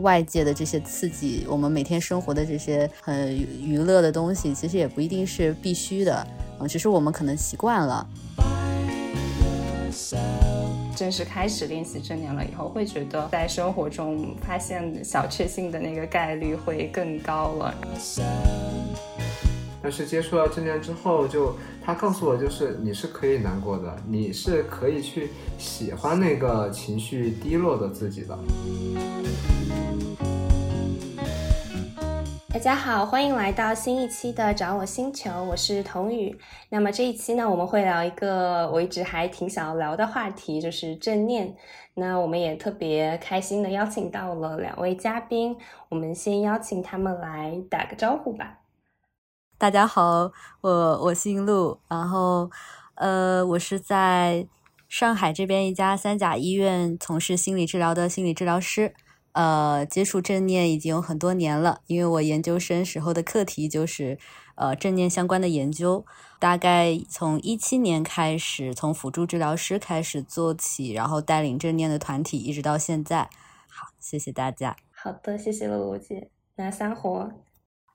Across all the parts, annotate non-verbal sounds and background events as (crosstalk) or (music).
外界的这些刺激，我们每天生活的这些很娱乐的东西，其实也不一定是必须的，嗯，只是我们可能习惯了。正式开始练习正念了以后，会觉得在生活中发现小确幸的那个概率会更高了。但是接触了正念之后，就他告诉我，就是你是可以难过的，你是可以去喜欢那个情绪低落的自己的。大家好，欢迎来到新一期的找我星球，我是童宇。那么这一期呢，我们会聊一个我一直还挺想要聊的话题，就是正念。那我们也特别开心的邀请到了两位嘉宾，我们先邀请他们来打个招呼吧。大家好，我我姓陆，然后呃，我是在上海这边一家三甲医院从事心理治疗的心理治疗师，呃，接触正念已经有很多年了，因为我研究生时候的课题就是呃正念相关的研究，大概从一七年开始，从辅助治疗师开始做起，然后带领正念的团体，一直到现在。好，谢谢大家。好的，谢谢露露姐。那三火。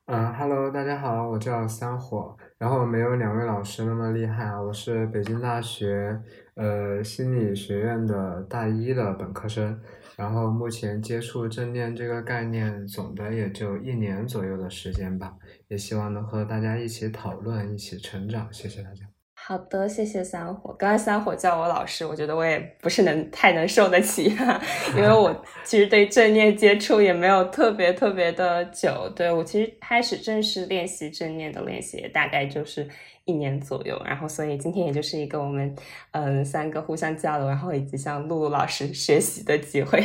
嗯，Hello，大家好，我叫三火，然后没有两位老师那么厉害啊，我是北京大学呃心理学院的大一的本科生，然后目前接触正念这个概念，总的也就一年左右的时间吧，也希望能和大家一起讨论，一起成长，谢谢大家。好的，谢谢三火。刚才三火叫我老师，我觉得我也不是能太能受得起，(laughs) 因为我 (laughs) 其实对正念接触也没有特别特别的久。对我其实开始正式练习正念的练习，大概就是一年左右。然后，所以今天也就是一个我们嗯三个互相交流，然后以及向露露老师学习的机会。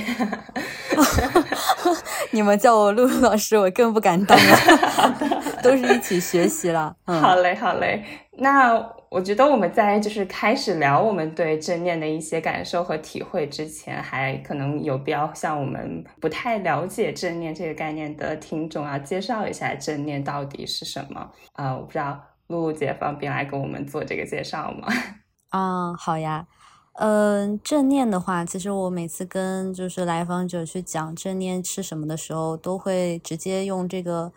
(laughs) 你们叫我露露老师，我更不敢当了。(laughs) 都是一起学习了。好嘞，好嘞。那。我觉得我们在就是开始聊我们对正念的一些感受和体会之前，还可能有必要向我们不太了解正念这个概念的听众啊，介绍一下正念到底是什么啊？我不知道露露姐方便来给我们做这个介绍吗？(laughs) 啊，好呀。嗯，正念的话，其实我每次跟就是来访者去讲正念是什么的时候，都会直接用这个。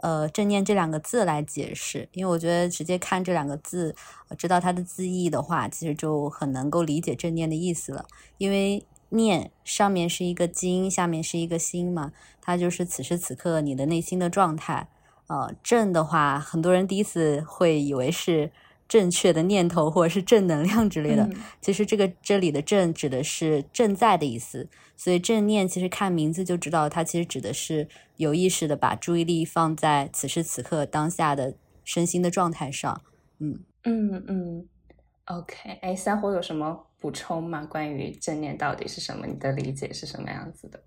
呃，正念这两个字来解释，因为我觉得直接看这两个字，知道它的字义的话，其实就很能够理解正念的意思了。因为念上面是一个金，下面是一个心嘛，它就是此时此刻你的内心的状态。呃，正的话，很多人第一次会以为是。正确的念头或者是正能量之类的，其实这个这里的正指的是正在的意思，所以正念其实看名字就知道，它其实指的是有意识的把注意力放在此时此刻当下的身心的状态上。嗯嗯嗯，OK，哎，三火有什么补充吗？关于正念到底是什么？你的理解是什么样子的？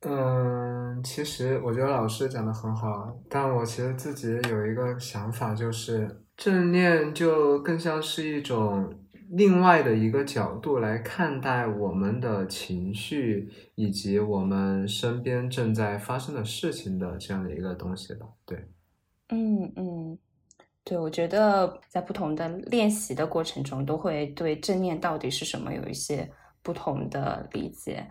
嗯，其实我觉得老师讲的很好，但我其实自己有一个想法，就是正念就更像是一种另外的一个角度来看待我们的情绪以及我们身边正在发生的事情的这样的一个东西吧。对，嗯嗯，对，我觉得在不同的练习的过程中，都会对正念到底是什么有一些不同的理解。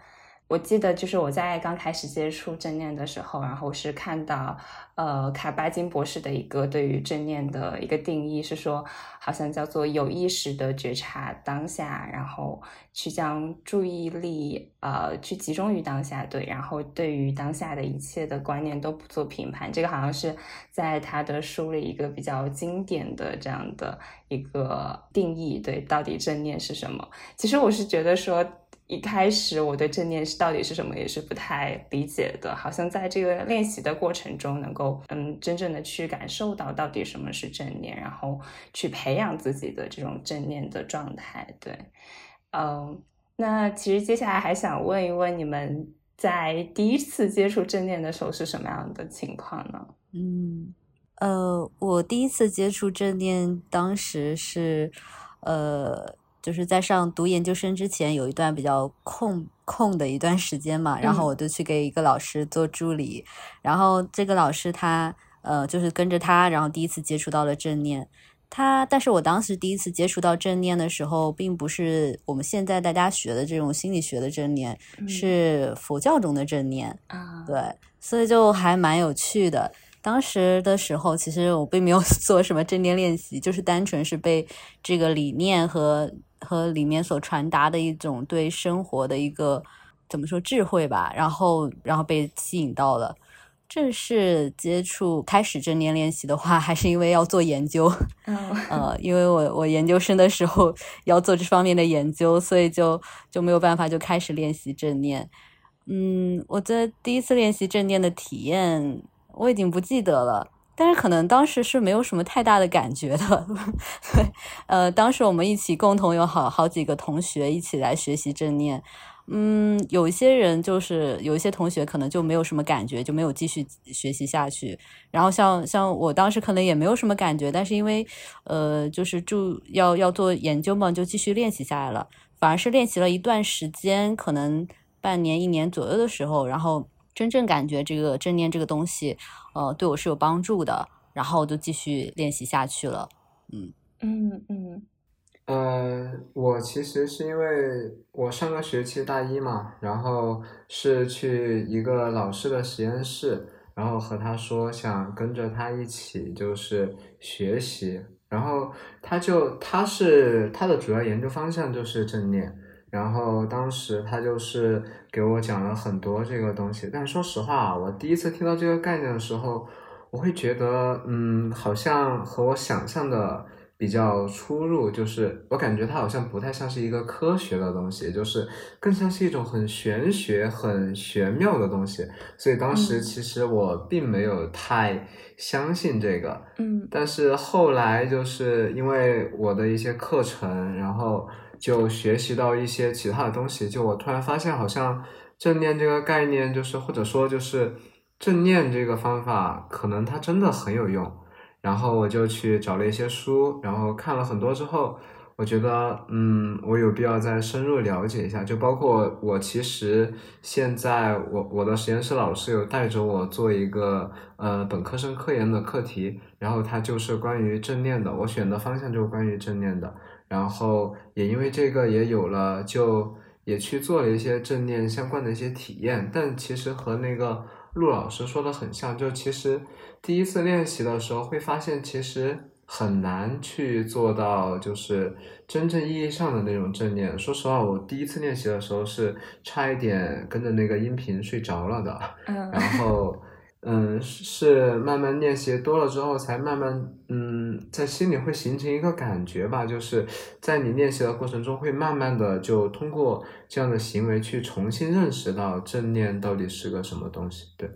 我记得就是我在刚开始接触正念的时候，然后是看到，呃，卡巴金博士的一个对于正念的一个定义是说，好像叫做有意识的觉察当下，然后去将注意力，呃，去集中于当下，对，然后对于当下的一切的观念都不做评判。这个好像是在他的书里一个比较经典的这样的一个定义，对，到底正念是什么？其实我是觉得说。一开始我对正念是到底是什么也是不太理解的，好像在这个练习的过程中，能够嗯真正的去感受到到底什么是正念，然后去培养自己的这种正念的状态。对，嗯，那其实接下来还想问一问你们，在第一次接触正念的时候是什么样的情况呢？嗯，呃，我第一次接触正念，当时是呃。就是在上读研究生之前，有一段比较空空的一段时间嘛，然后我就去给一个老师做助理，然后这个老师他呃就是跟着他，然后第一次接触到了正念，他，但是我当时第一次接触到正念的时候，并不是我们现在大家学的这种心理学的正念，是佛教中的正念啊。对，所以就还蛮有趣的。当时的时候，其实我并没有 (laughs) 做什么正念练习，就是单纯是被这个理念和和里面所传达的一种对生活的一个怎么说智慧吧，然后然后被吸引到了。正式接触开始正念练习的话，还是因为要做研究，呃，因为我我研究生的时候要做这方面的研究，所以就就没有办法就开始练习正念。嗯，我的第一次练习正念的体验我已经不记得了，但是可能当时是没有什么太大的感觉的。(laughs) 呃，当时我们一起共同有好好几个同学一起来学习正念。嗯，有一些人就是有一些同学可能就没有什么感觉，就没有继续学习下去。然后像像我当时可能也没有什么感觉，但是因为呃就是注要要做研究嘛，就继续练习下来了。反而是练习了一段时间，可能半年一年左右的时候，然后真正感觉这个正念这个东西，呃，对我是有帮助的，然后就继续练习下去了。嗯嗯嗯。呃，我其实是因为我上个学期大一嘛，然后是去一个老师的实验室，然后和他说想跟着他一起就是学习，然后他就他是他的主要研究方向就是正念，然后当时他就是给我讲了很多这个东西，但说实话，我第一次听到这个概念的时候，我会觉得，嗯，好像和我想象的。比较出入，就是我感觉它好像不太像是一个科学的东西，就是更像是一种很玄学、很玄妙的东西。所以当时其实我并没有太相信这个，嗯。但是后来就是因为我的一些课程，然后就学习到一些其他的东西，就我突然发现，好像正念这个概念，就是或者说就是正念这个方法，可能它真的很有用。然后我就去找了一些书，然后看了很多之后，我觉得，嗯，我有必要再深入了解一下。就包括我其实现在，我我的实验室老师有带着我做一个呃本科生科研的课题，然后它就是关于正念的，我选的方向就是关于正念的。然后也因为这个也有了，就也去做了一些正念相关的一些体验，但其实和那个。陆老师说的很像，就其实第一次练习的时候会发现，其实很难去做到，就是真正意义上的那种正念。说实话，我第一次练习的时候是差一点跟着那个音频睡着了的，然后。嗯，是慢慢练习多了之后，才慢慢嗯，在心里会形成一个感觉吧，就是在你练习的过程中，会慢慢的就通过这样的行为去重新认识到正念到底是个什么东西。对，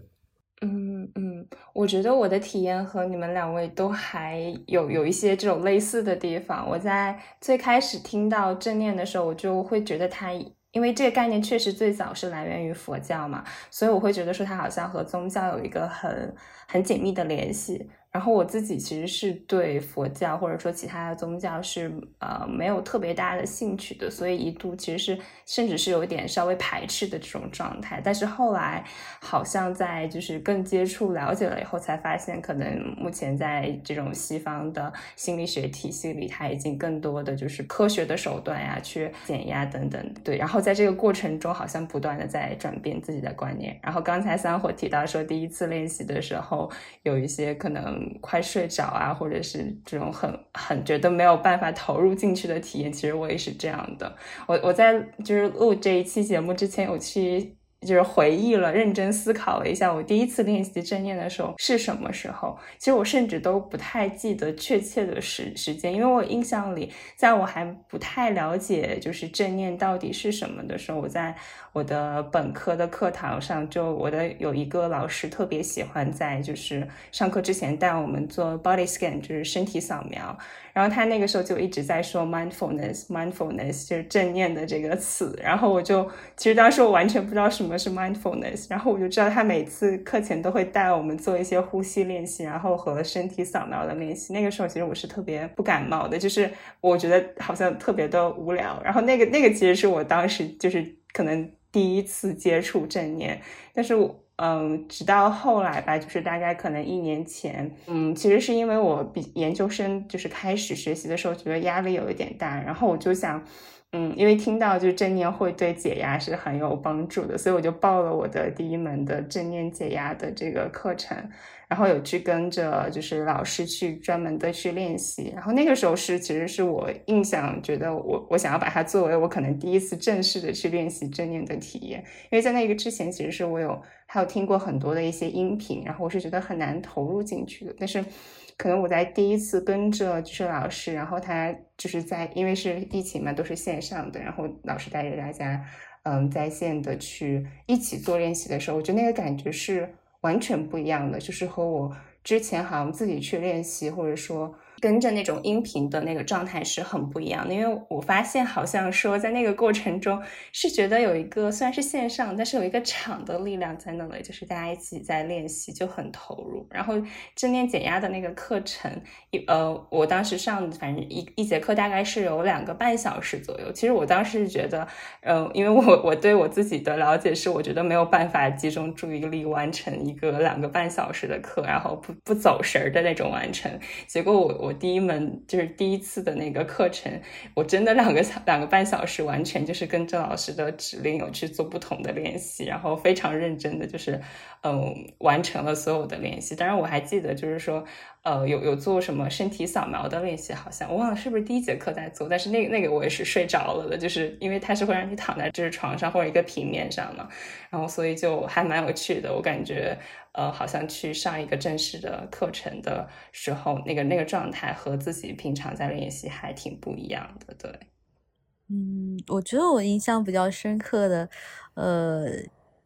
嗯嗯，我觉得我的体验和你们两位都还有有一些这种类似的地方。我在最开始听到正念的时候，我就会觉得它。因为这个概念确实最早是来源于佛教嘛，所以我会觉得说它好像和宗教有一个很很紧密的联系。然后我自己其实是对佛教或者说其他的宗教是呃没有特别大的兴趣的，所以一度其实是甚至是有点稍微排斥的这种状态。但是后来好像在就是更接触了解了以后，才发现可能目前在这种西方的心理学体系里，它已经更多的就是科学的手段呀，去减压等等。对，然后在这个过程中，好像不断的在转变自己的观念。然后刚才三火提到说，第一次练习的时候有一些可能。快睡着啊，或者是这种很很觉得没有办法投入进去的体验，其实我也是这样的。我我在就是录这一期节目之前，我去。就是回忆了，认真思考了一下，我第一次练习正念的时候是什么时候？其实我甚至都不太记得确切的时时间，因为我印象里，在我还不太了解就是正念到底是什么的时候，我在我的本科的课堂上，就我的有一个老师特别喜欢在就是上课之前带我们做 body scan，就是身体扫描。然后他那个时候就一直在说 mindfulness，mindfulness 就是正念的这个词。然后我就其实当时我完全不知道什么是 mindfulness。然后我就知道他每次课前都会带我们做一些呼吸练习，然后和身体扫描的练习。那个时候其实我是特别不感冒的，就是我觉得好像特别的无聊。然后那个那个其实是我当时就是可能第一次接触正念，但是我。嗯，直到后来吧，就是大概可能一年前，嗯，其实是因为我比研究生就是开始学习的时候，觉得压力有一点大，然后我就想。嗯，因为听到就正念会对解压是很有帮助的，所以我就报了我的第一门的正念解压的这个课程，然后有去跟着就是老师去专门的去练习，然后那个时候是其实是我印象觉得我我想要把它作为我可能第一次正式的去练习正念的体验，因为在那个之前其实是我有还有听过很多的一些音频，然后我是觉得很难投入进去的，但是。可能我在第一次跟着就是老师，然后他就是在因为是疫情嘛，都是线上的，然后老师带着大家，嗯，在线的去一起做练习的时候，我觉得那个感觉是完全不一样的，就是和我之前好像自己去练习，或者说。跟着那种音频的那个状态是很不一样的，因为我发现好像说在那个过程中是觉得有一个虽然是线上，但是有一个场的力量在那里，就是大家一起在练习就很投入。然后正念减压的那个课程，呃，我当时上反正一一节课大概是有两个半小时左右。其实我当时觉得，呃，因为我我对我自己的了解是，我觉得没有办法集中注意力完成一个两个半小时的课，然后不不走神儿的那种完成。结果我我。我第一门就是第一次的那个课程，我真的两个小两个半小时，完全就是跟郑老师的指令有去做不同的练习，然后非常认真的就是嗯完成了所有的练习。当然我还记得就是说呃有有做什么身体扫描的练习，好像我忘了是不是第一节课在做，但是那个那个我也是睡着了的，就是因为它是会让你躺在就是床上或者一个平面上嘛，然后所以就还蛮有趣的，我感觉。呃，好像去上一个正式的课程的时候，那个那个状态和自己平常在练习还挺不一样的。对，嗯，我觉得我印象比较深刻的，呃，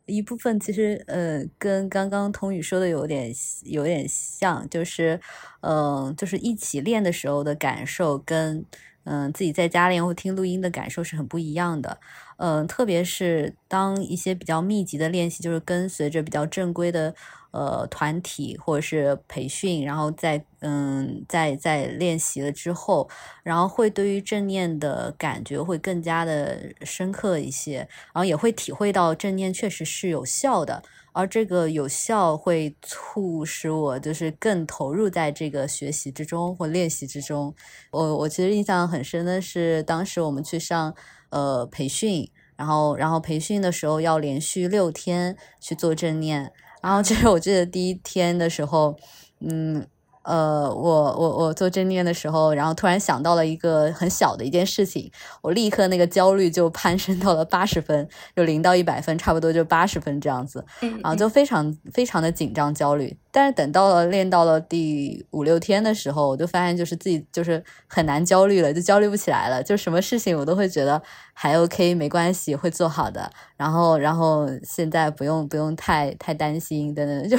一部分其实呃，跟刚刚童宇说的有点有点像，就是嗯，就是一起练的时候的感受，跟嗯自己在家练或听录音的感受是很不一样的。嗯，特别是当一些比较密集的练习，就是跟随着比较正规的呃团体或者是培训，然后在嗯在在练习了之后，然后会对于正念的感觉会更加的深刻一些，然后也会体会到正念确实是有效的，而这个有效会促使我就是更投入在这个学习之中或练习之中。我我其实印象很深的是，当时我们去上。呃，培训，然后，然后培训的时候要连续六天去做正念，然后其实我记得第一天的时候，嗯。呃，我我我做正念的时候，然后突然想到了一个很小的一件事情，我立刻那个焦虑就攀升到了八十分，就零到一百分，差不多就八十分这样子，然后就非常非常的紧张焦虑。但是等到了练到了第五六天的时候，我就发现就是自己就是很难焦虑了，就焦虑不起来了，就什么事情我都会觉得还 OK，没关系，会做好的。然后然后现在不用不用太太担心等等，(laughs) 就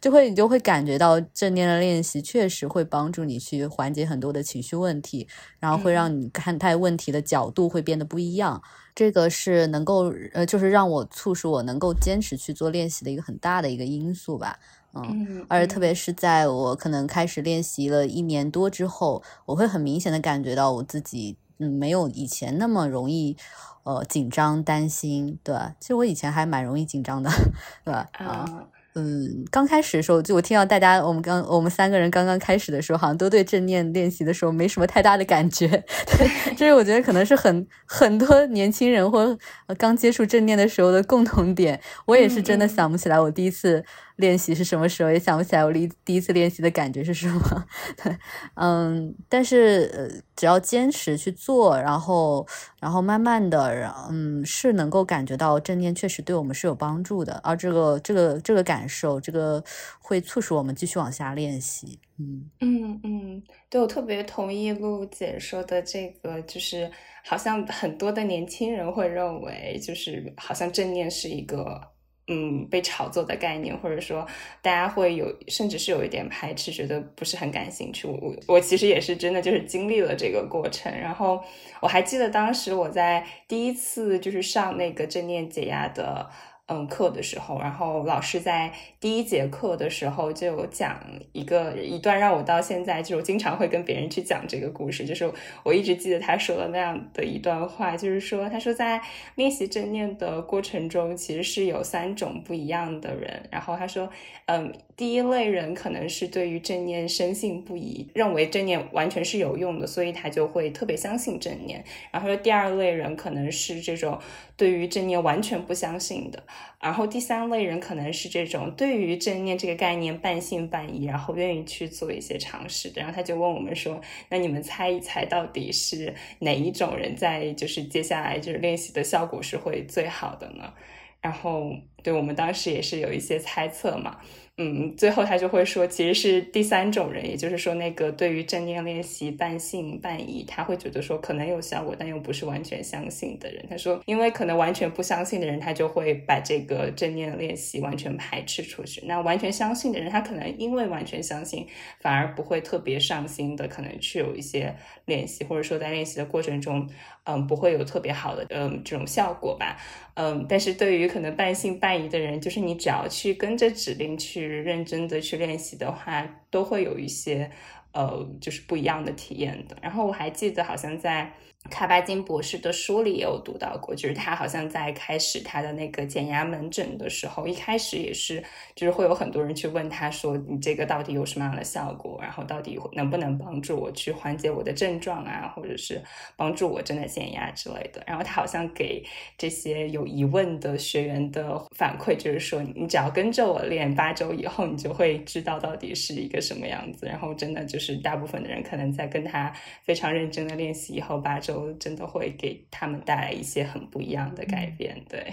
就会你就会感觉到正念的练习。确实会帮助你去缓解很多的情绪问题，然后会让你看待问题的角度会变得不一样。这个是能够呃，就是让我促使我能够坚持去做练习的一个很大的一个因素吧。嗯，而且特别是在我可能开始练习了一年多之后，我会很明显的感觉到我自己嗯没有以前那么容易呃紧张担心。对，其实我以前还蛮容易紧张的，(laughs) 对吧？啊。嗯，刚开始的时候，就我听到大家，我们刚我们三个人刚刚开始的时候，好像都对正念练习的时候没什么太大的感觉。(laughs) 对，(laughs) 这是我觉得可能是很很多年轻人或刚接触正念的时候的共同点。我也是真的想不起来我第一次。练习是什么时候也想不起来，我第第一次练习的感觉是什么？(laughs) 对，嗯，但是呃，只要坚持去做，然后然后慢慢的，嗯，是能够感觉到正念确实对我们是有帮助的，而这个这个这个感受，这个会促使我们继续往下练习。嗯嗯嗯，对我特别同意陆姐说的这个，就是好像很多的年轻人会认为，就是好像正念是一个。嗯，被炒作的概念，或者说大家会有，甚至是有一点排斥，觉得不是很感兴趣。我我我其实也是真的，就是经历了这个过程。然后我还记得当时我在第一次就是上那个正念解压的嗯，课的时候，然后老师在第一节课的时候就有讲一个一段，让我到现在就经常会跟别人去讲这个故事，就是我一直记得他说的那样的一段话，就是说，他说在练习正念的过程中，其实是有三种不一样的人，然后他说，嗯，第一类人可能是对于正念深信不疑，认为正念完全是有用的，所以他就会特别相信正念，然后第二类人可能是这种对于正念完全不相信的。然后第三类人可能是这种对于正念这个概念半信半疑，然后愿意去做一些尝试。然后他就问我们说：“那你们猜一猜，到底是哪一种人在就是接下来就是练习的效果是会最好的呢？”然后对我们当时也是有一些猜测嘛。嗯，最后他就会说，其实是第三种人，也就是说，那个对于正念练习半信半疑，他会觉得说可能有效果，但又不是完全相信的人。他说，因为可能完全不相信的人，他就会把这个正念练习完全排斥出去。那完全相信的人，他可能因为完全相信，反而不会特别上心的，可能去有一些练习，或者说在练习的过程中，嗯，不会有特别好的嗯这种效果吧。嗯，但是对于可能半信半疑的人，就是你只要去跟着指令去认真的去练习的话，都会有一些呃，就是不一样的体验的。然后我还记得好像在。卡巴金博士的书里也有读到过，就是他好像在开始他的那个减压门诊的时候，一开始也是，就是会有很多人去问他说：“你这个到底有什么样的效果？然后到底能不能帮助我去缓解我的症状啊，或者是帮助我真的减压之类的？”然后他好像给这些有疑问的学员的反馈就是说：“你只要跟着我练八周以后，你就会知道到底是一个什么样子。”然后真的就是大部分的人可能在跟他非常认真的练习以后，八周。都真的会给他们带来一些很不一样的改变，对。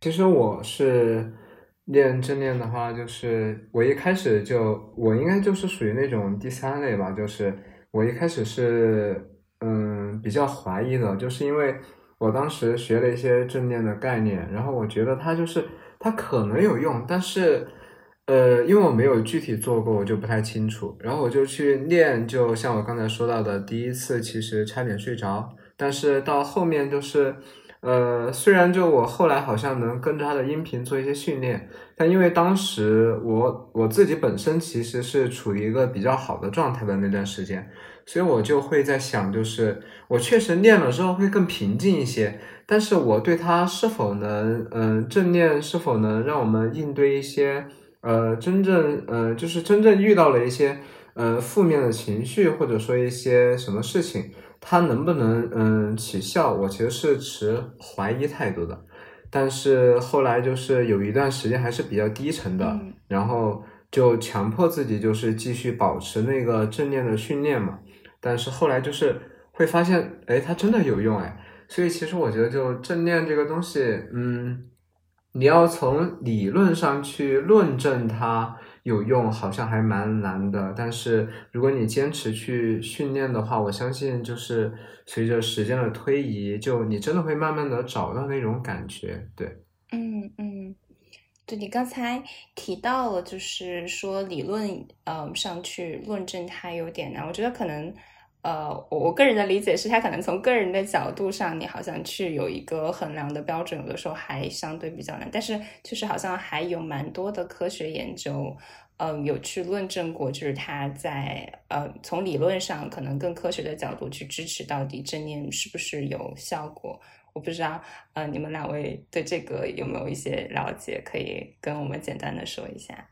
其实我是练正念的话，就是我一开始就我应该就是属于那种第三类吧，就是我一开始是嗯比较怀疑的，就是因为我当时学了一些正念的概念，然后我觉得它就是它可能有用，但是。呃，因为我没有具体做过，我就不太清楚。然后我就去练，就像我刚才说到的，第一次其实差点睡着，但是到后面就是，呃，虽然就我后来好像能跟着他的音频做一些训练，但因为当时我我自己本身其实是处于一个比较好的状态的那段时间，所以我就会在想，就是我确实练了之后会更平静一些，但是我对他是否能，嗯，正念是否能让我们应对一些。呃，真正呃，就是真正遇到了一些呃负面的情绪，或者说一些什么事情，它能不能嗯起效？我其实是持怀疑态度的。但是后来就是有一段时间还是比较低沉的，然后就强迫自己就是继续保持那个正念的训练嘛。但是后来就是会发现，哎，它真的有用哎。所以其实我觉得就正念这个东西，嗯。你要从理论上去论证它有用，好像还蛮难的。但是如果你坚持去训练的话，我相信就是随着时间的推移，就你真的会慢慢的找到那种感觉。对，嗯嗯，对你刚才提到了，就是说理论呃上去论证它有点难，我觉得可能。呃，我我个人的理解是，他可能从个人的角度上，你好像去有一个衡量的标准，有的时候还相对比较难。但是，就是好像还有蛮多的科学研究，嗯，有去论证过，就是他在呃从理论上可能更科学的角度去支持到底正念是不是有效果。我不知道，呃，你们两位对这个有没有一些了解，可以跟我们简单的说一下。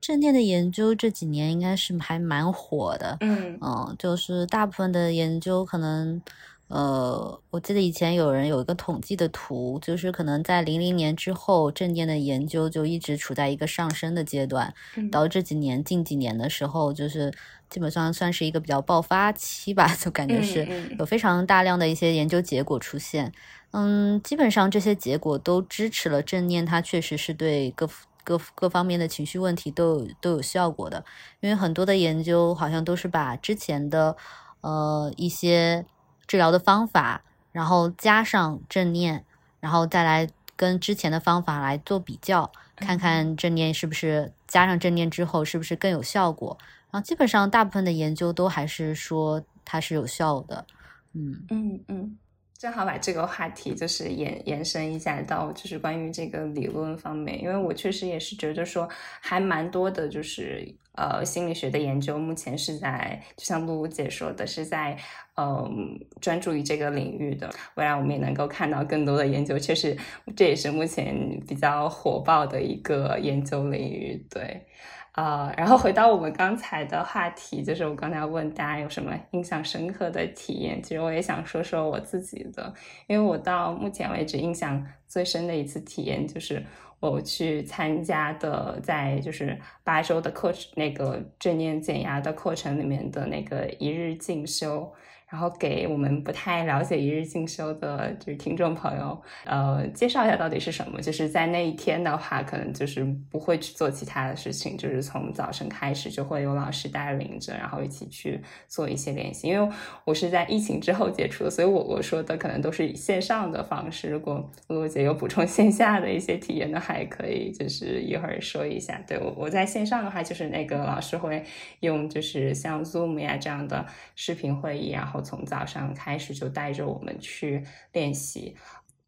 正念的研究这几年应该是还蛮火的，嗯。嗯，就是大部分的研究可能，呃，我记得以前有人有一个统计的图，就是可能在零零年之后，正念的研究就一直处在一个上升的阶段，到这几年近几年的时候，就是基本上算是一个比较爆发期吧，就感觉是有。非常大量的一些研究结果出现，嗯，基本上这些结果都支持了正念，它确实是对各。各各方面的情绪问题都有都有效果的，因为很多的研究好像都是把之前的呃一些治疗的方法，然后加上正念，然后再来跟之前的方法来做比较，看看正念是不是加上正念之后是不是更有效果。然后基本上大部分的研究都还是说它是有效的。嗯嗯嗯。正好把这个话题就是延延伸一下到就是关于这个理论方面，因为我确实也是觉得说还蛮多的，就是呃心理学的研究目前是在，就像露露姐说的，是在嗯专注于这个领域的。未来我们也能够看到更多的研究，确实这也是目前比较火爆的一个研究领域，对。啊，然后回到我们刚才的话题，就是我刚才问大家有什么印象深刻的体验。其实我也想说说我自己的，因为我到目前为止印象最深的一次体验，就是我去参加的，在就是八周的课程那个正念减压的课程里面的那个一日进修。然后给我们不太了解一日进修的就是听众朋友，呃，介绍一下到底是什么。就是在那一天的话，可能就是不会去做其他的事情，就是从早晨开始就会有老师带领着，然后一起去做一些练习。因为我是在疫情之后接触的，所以我我说的可能都是以线上的方式。如果露露姐有补充线下的一些体验的，话，也可以就是一会儿说一下。对我我在线上的话，就是那个老师会用就是像 Zoom 呀这样的视频会议，然后。从早上开始就带着我们去练习，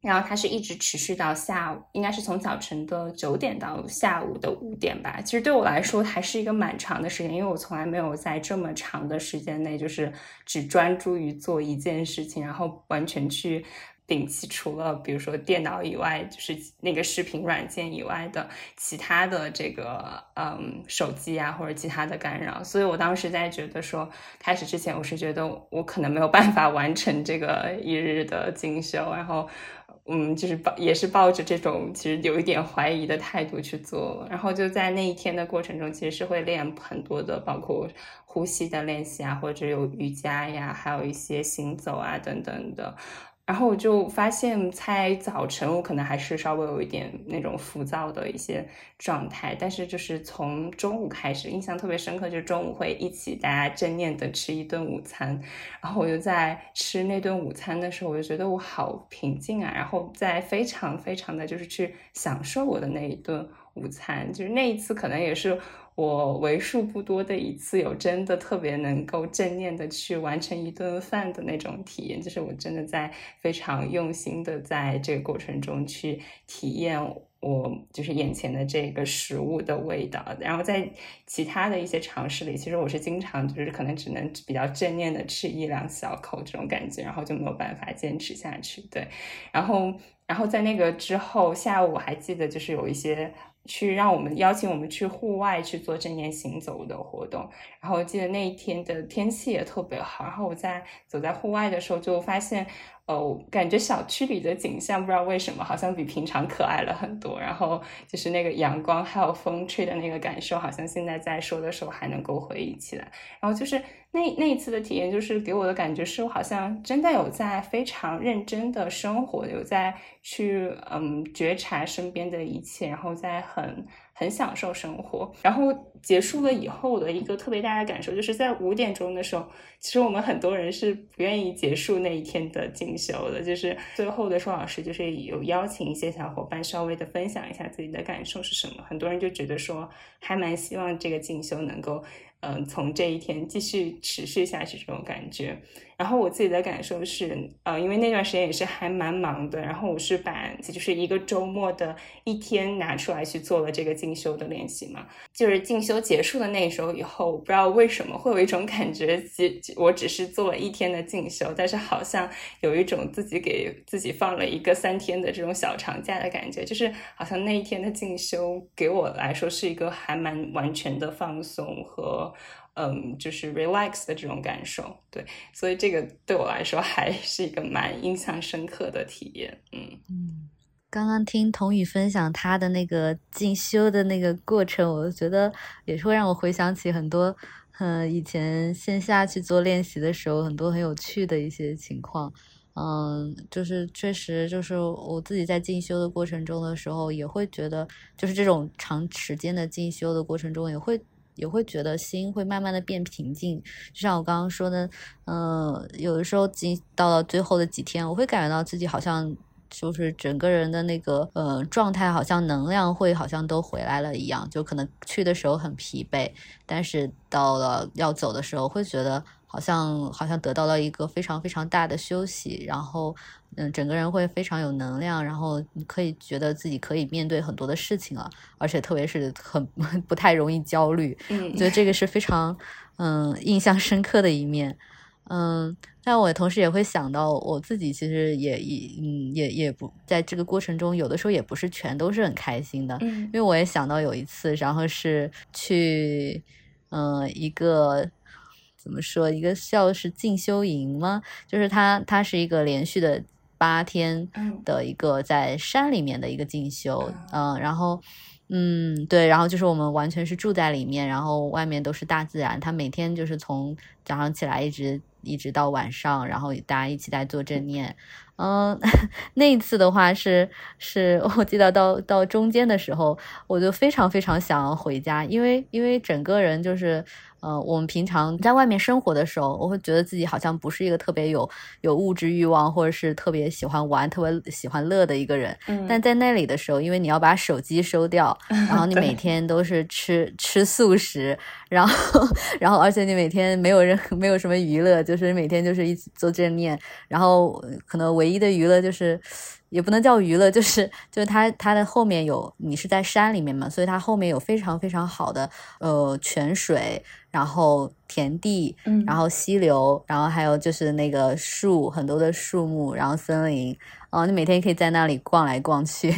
然后它是一直持续到下午，应该是从早晨的九点到下午的五点吧。其实对我来说还是一个蛮长的时间，因为我从来没有在这么长的时间内就是只专注于做一件事情，然后完全去。摒弃除了比如说电脑以外，就是那个视频软件以外的其他的这个嗯手机啊或者其他的干扰，所以我当时在觉得说开始之前，我是觉得我可能没有办法完成这个一日的进修，然后嗯就是抱也是抱着这种其实有一点怀疑的态度去做，然后就在那一天的过程中，其实是会练很多的，包括呼吸的练习啊，或者有瑜伽呀，还有一些行走啊等等的。然后我就发现，在早晨我可能还是稍微有一点那种浮躁的一些状态，但是就是从中午开始，印象特别深刻，就是中午会一起大家正念的吃一顿午餐，然后我就在吃那顿午餐的时候，我就觉得我好平静啊，然后在非常非常的就是去享受我的那一顿午餐，就是那一次可能也是。我为数不多的一次有真的特别能够正念的去完成一顿饭的那种体验，就是我真的在非常用心的在这个过程中去体验我就是眼前的这个食物的味道。然后在其他的一些尝试里，其实我是经常就是可能只能比较正念的吃一两小口这种感觉，然后就没有办法坚持下去。对，然后然后在那个之后下午我还记得就是有一些。去让我们邀请我们去户外去做正念行走的活动，然后记得那一天的天气也特别好，然后我在走在户外的时候就发现。哦，感觉小区里的景象不知道为什么好像比平常可爱了很多。然后就是那个阳光还有风吹的那个感受，好像现在在说的时候还能够回忆起来。然后就是那那一次的体验，就是给我的感觉是我好像真的有在非常认真的生活，有在去嗯觉察身边的一切，然后在很。很享受生活，然后结束了以后的一个特别大的感受，就是在五点钟的时候，其实我们很多人是不愿意结束那一天的进修的，就是最后的时候，老师就是有邀请一些小伙伴稍微的分享一下自己的感受是什么，很多人就觉得说还蛮希望这个进修能够。嗯，从这一天继续持续下去这种感觉。然后我自己的感受是，呃，因为那段时间也是还蛮忙的，然后我是把就是一个周末的一天拿出来去做了这个进修的练习嘛。就是进修结束的那时候以后，我不知道为什么会有一种感觉，即我只是做了一天的进修，但是好像有一种自己给自己放了一个三天的这种小长假的感觉，就是好像那一天的进修给我来说是一个还蛮完全的放松和。嗯，就是 relax 的这种感受，对，所以这个对我来说还是一个蛮印象深刻的体验。嗯嗯，刚刚听童宇分享他的那个进修的那个过程，我觉得也是会让我回想起很多，嗯，以前线下去做练习的时候，很多很有趣的一些情况。嗯，就是确实，就是我自己在进修的过程中的时候，也会觉得，就是这种长时间的进修的过程中，也会。也会觉得心会慢慢的变平静，就像我刚刚说的，嗯，有的时候进到了最后的几天，我会感觉到自己好像就是整个人的那个呃状态，好像能量会好像都回来了一样，就可能去的时候很疲惫，但是到了要走的时候，会觉得好像好像得到了一个非常非常大的休息，然后嗯，整个人会非常有能量，然后你可以觉得自己可以面对很多的事情了，而且特别是很 (laughs) 不太容易焦虑。嗯，我觉得这个是非常嗯印象深刻的一面。嗯，但我同时也会想到我自己，其实也也嗯也也不在这个过程中，有的时候也不是全都是很开心的。嗯，因为我也想到有一次，然后是去嗯一个。怎么说？一个叫是进修营吗？就是它，它是一个连续的八天的一个在山里面的一个进修，嗯，然后，嗯，对，然后就是我们完全是住在里面，然后外面都是大自然。他每天就是从早上起来一直一直到晚上，然后大家一起在做正念。嗯，(laughs) 那一次的话是是我记得到到中间的时候，我就非常非常想要回家，因为因为整个人就是。呃，我们平常在外面生活的时候，我会觉得自己好像不是一个特别有有物质欲望，或者是特别喜欢玩、特别喜欢乐的一个人。嗯，但在那里的时候，因为你要把手机收掉，(laughs) 然后你每天都是吃吃素食，然后然后而且你每天没有任何没有什么娱乐，就是每天就是一起做正念，然后可能唯一的娱乐就是。也不能叫娱乐，就是就是它它的后面有你是在山里面嘛，所以它后面有非常非常好的呃泉水，然后田地，嗯，然后溪流，然后还有就是那个树很多的树木，然后森林，哦，你每天可以在那里逛来逛去，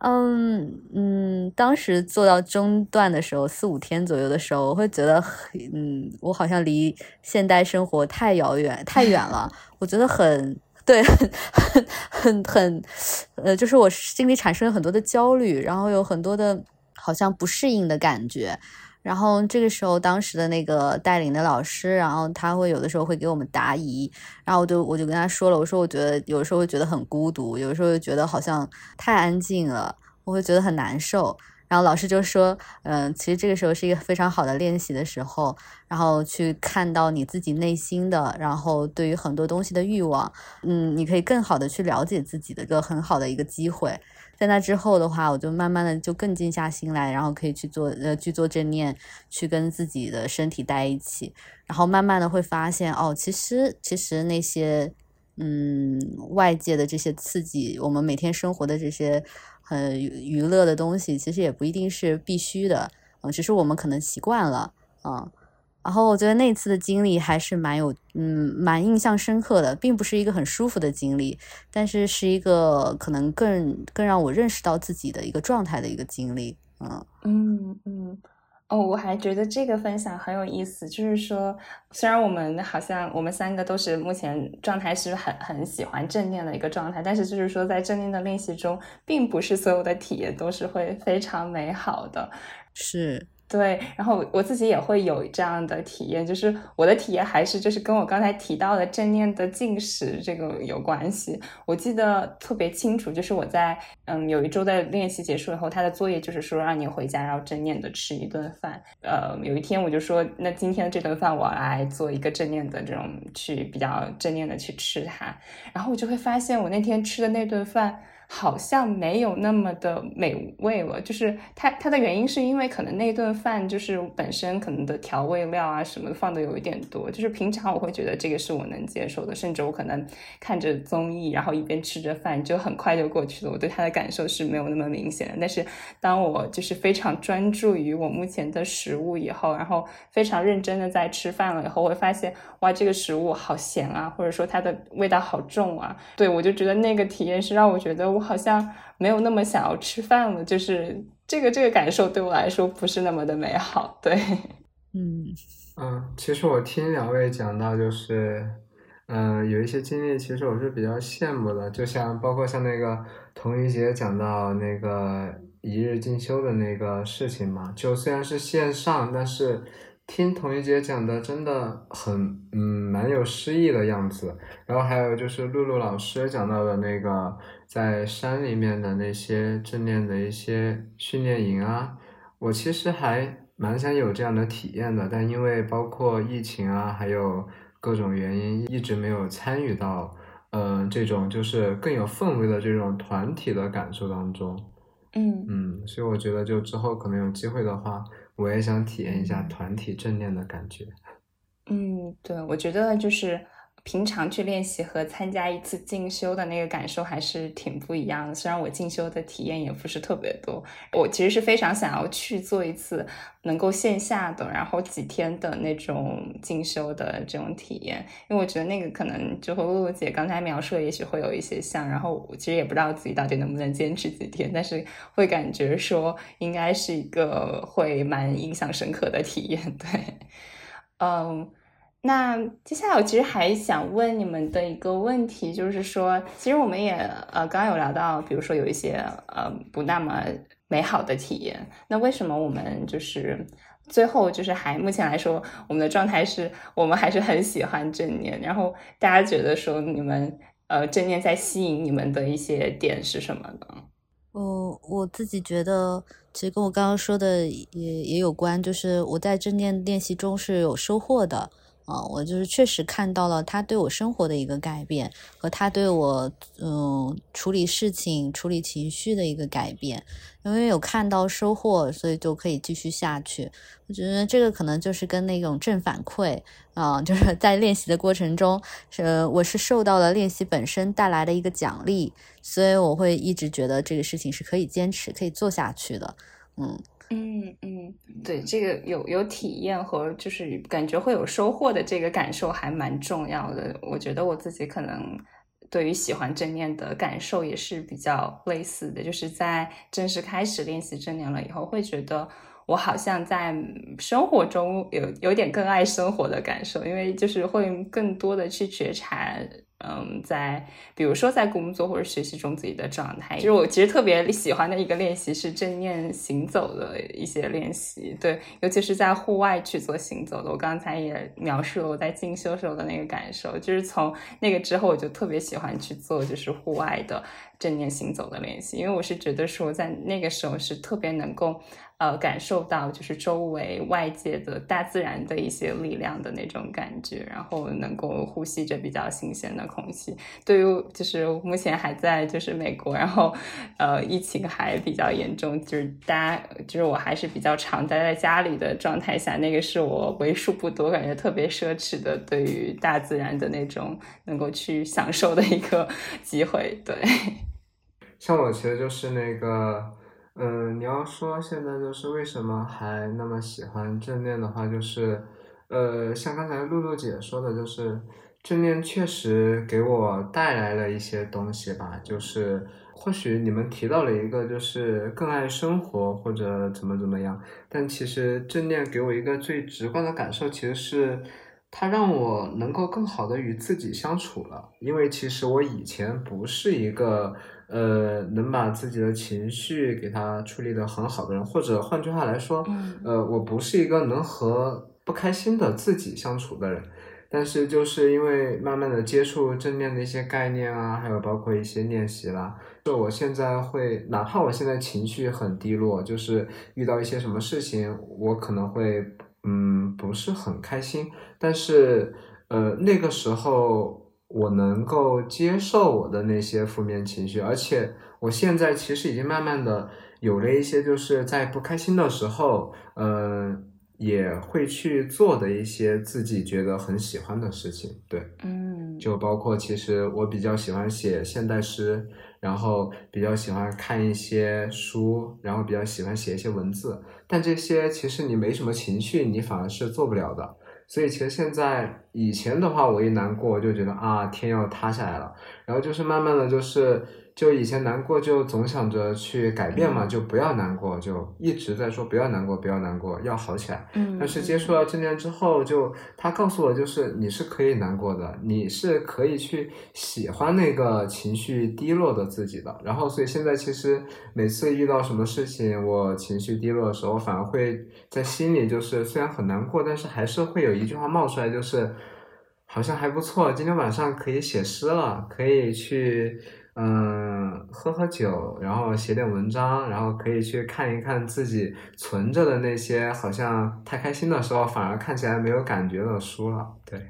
嗯嗯，当时做到中段的时候，四五天左右的时候，我会觉得，嗯，我好像离现代生活太遥远太远了，(laughs) 我觉得很。对，很很很很，呃，就是我心里产生了很多的焦虑，然后有很多的好像不适应的感觉。然后这个时候，当时的那个带领的老师，然后他会有的时候会给我们答疑，然后我就我就跟他说了，我说我觉得有时候会觉得很孤独，有时候觉得好像太安静了，我会觉得很难受。然后老师就说，嗯，其实这个时候是一个非常好的练习的时候，然后去看到你自己内心的，然后对于很多东西的欲望，嗯，你可以更好的去了解自己的一个很好的一个机会。在那之后的话，我就慢慢的就更静下心来，然后可以去做呃去做正念，去跟自己的身体待一起，然后慢慢的会发现，哦，其实其实那些嗯外界的这些刺激，我们每天生活的这些。很娱乐的东西，其实也不一定是必须的，嗯，只是我们可能习惯了，嗯。然后我觉得那次的经历还是蛮有，嗯，蛮印象深刻的，并不是一个很舒服的经历，但是是一个可能更更让我认识到自己的一个状态的一个经历，嗯嗯嗯。哦，我还觉得这个分享很有意思，就是说，虽然我们好像我们三个都是目前状态是很很喜欢正念的一个状态，但是就是说，在正念的练习中，并不是所有的体验都是会非常美好的，是。对，然后我自己也会有这样的体验，就是我的体验还是就是跟我刚才提到的正念的进食这个有关系。我记得特别清楚，就是我在嗯有一周的练习结束以后，他的作业就是说让你回家然后正念的吃一顿饭。呃，有一天我就说，那今天这顿饭我来做一个正念的这种去比较正念的去吃它，然后我就会发现我那天吃的那顿饭。好像没有那么的美味了，就是它它的原因是因为可能那顿饭就是本身可能的调味料啊什么放的有一点多，就是平常我会觉得这个是我能接受的，甚至我可能看着综艺，然后一边吃着饭就很快就过去了，我对它的感受是没有那么明显的。但是当我就是非常专注于我目前的食物以后，然后非常认真的在吃饭了以后，我会发现哇，这个食物好咸啊，或者说它的味道好重啊，对我就觉得那个体验是让我觉得。我好像没有那么想要吃饭了，就是这个这个感受对我来说不是那么的美好。对，(laughs) 嗯嗯，其实我听两位讲到，就是嗯，有一些经历，其实我是比较羡慕的。就像包括像那个童一杰讲到那个一日进修的那个事情嘛，就虽然是线上，但是。听童一杰讲的真的很，嗯，蛮有诗意的样子。然后还有就是露露老师讲到的那个在山里面的那些正念的一些训练营啊，我其实还蛮想有这样的体验的，但因为包括疫情啊，还有各种原因，一直没有参与到，嗯，这种就是更有氛围的这种团体的感受当中。嗯嗯，所以我觉得就之后可能有机会的话。我也想体验一下团体正念的感觉。嗯，对，我觉得就是。平常去练习和参加一次进修的那个感受还是挺不一样的。虽然我进修的体验也不是特别多，我其实是非常想要去做一次能够线下的，然后几天的那种进修的这种体验，因为我觉得那个可能就和露露姐刚才描述的也许会有一些像。然后我其实也不知道自己到底能不能坚持几天，但是会感觉说应该是一个会蛮印象深刻的体验。对，嗯。那接下来我其实还想问你们的一个问题，就是说，其实我们也呃刚刚有聊到，比如说有一些呃不那么美好的体验，那为什么我们就是最后就是还目前来说，我们的状态是我们还是很喜欢正念，然后大家觉得说你们呃正念在吸引你们的一些点是什么呢？我我自己觉得，其实跟我刚刚说的也也有关，就是我在正念练习中是有收获的。啊，我就是确实看到了他对我生活的一个改变，和他对我嗯处理事情、处理情绪的一个改变。因为有看到收获，所以就可以继续下去。我觉得这个可能就是跟那种正反馈啊，就是在练习的过程中，是我是受到了练习本身带来的一个奖励，所以我会一直觉得这个事情是可以坚持、可以做下去的。嗯。嗯嗯，对，这个有有体验和就是感觉会有收获的这个感受还蛮重要的。我觉得我自己可能对于喜欢正念的感受也是比较类似的，就是在正式开始练习正念了以后，会觉得我好像在生活中有有点更爱生活的感受，因为就是会更多的去觉察。嗯，在比如说在工作或者学习中自己的状态，就是我其实特别喜欢的一个练习是正念行走的一些练习，对，尤其是在户外去做行走的。我刚才也描述了我在进修时候的那个感受，就是从那个之后我就特别喜欢去做就是户外的正念行走的练习，因为我是觉得说在那个时候是特别能够。呃，感受到就是周围外界的大自然的一些力量的那种感觉，然后能够呼吸着比较新鲜的空气。对于就是目前还在就是美国，然后呃疫情还比较严重，就是大家就是我还是比较常待在家里的状态下，那个是我为数不多感觉特别奢侈的对于大自然的那种能够去享受的一个机会。对，(laughs) 像我其实就是那个。嗯，你要说现在就是为什么还那么喜欢正念的话，就是，呃，像刚才露露姐说的，就是正念确实给我带来了一些东西吧，就是或许你们提到了一个，就是更爱生活或者怎么怎么样，但其实正念给我一个最直观的感受，其实是它让我能够更好的与自己相处了，因为其实我以前不是一个。呃，能把自己的情绪给他处理的很好的人，或者换句话来说，呃，我不是一个能和不开心的自己相处的人。但是就是因为慢慢的接触正念的一些概念啊，还有包括一些练习啦，就我现在会，哪怕我现在情绪很低落，就是遇到一些什么事情，我可能会嗯不是很开心，但是呃那个时候。我能够接受我的那些负面情绪，而且我现在其实已经慢慢的有了一些，就是在不开心的时候，嗯，也会去做的一些自己觉得很喜欢的事情。对，嗯，就包括其实我比较喜欢写现代诗，然后比较喜欢看一些书，然后比较喜欢写一些文字，但这些其实你没什么情绪，你反而是做不了的。所以其实现在以前的话，我一难过就觉得啊天要塌下来了，然后就是慢慢的就是。就以前难过，就总想着去改变嘛，就不要难过，就一直在说不要难过，不要难过，要好起来。嗯。但是接触了正念之后，就他告诉我，就是你是可以难过的，你是可以去喜欢那个情绪低落的自己的。然后，所以现在其实每次遇到什么事情，我情绪低落的时候，反而会在心里就是虽然很难过，但是还是会有一句话冒出来，就是好像还不错，今天晚上可以写诗了，可以去。嗯，喝喝酒，然后写点文章，然后可以去看一看自己存着的那些好像太开心的时候，反而看起来没有感觉的书了。对，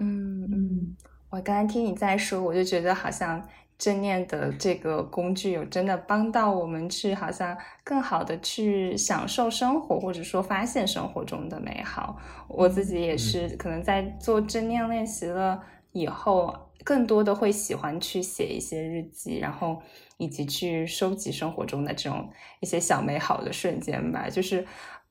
嗯嗯，我刚才听你在说，我就觉得好像正念的这个工具有真的帮到我们去，好像更好的去享受生活，或者说发现生活中的美好。我自己也是，可能在做正念练习了以后，更多的会喜欢去写一些日记，然后以及去收集生活中的这种一些小美好的瞬间吧，就是。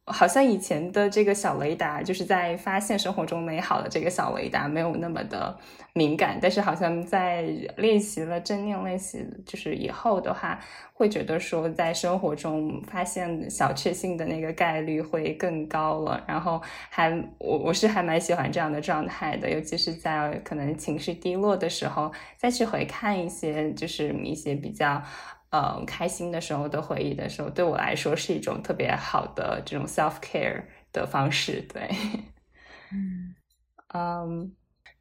好像以前的这个小雷达，就是在发现生活中美好的这个小雷达没有那么的敏感，但是好像在练习了正念练习，就是以后的话，会觉得说在生活中发现小确幸的那个概率会更高了。然后还我我是还蛮喜欢这样的状态的，尤其是在可能情绪低落的时候，再去回看一些就是一些比较。嗯，开心的时候的回忆的时候，对我来说是一种特别好的这种 self care 的方式。对，嗯，嗯。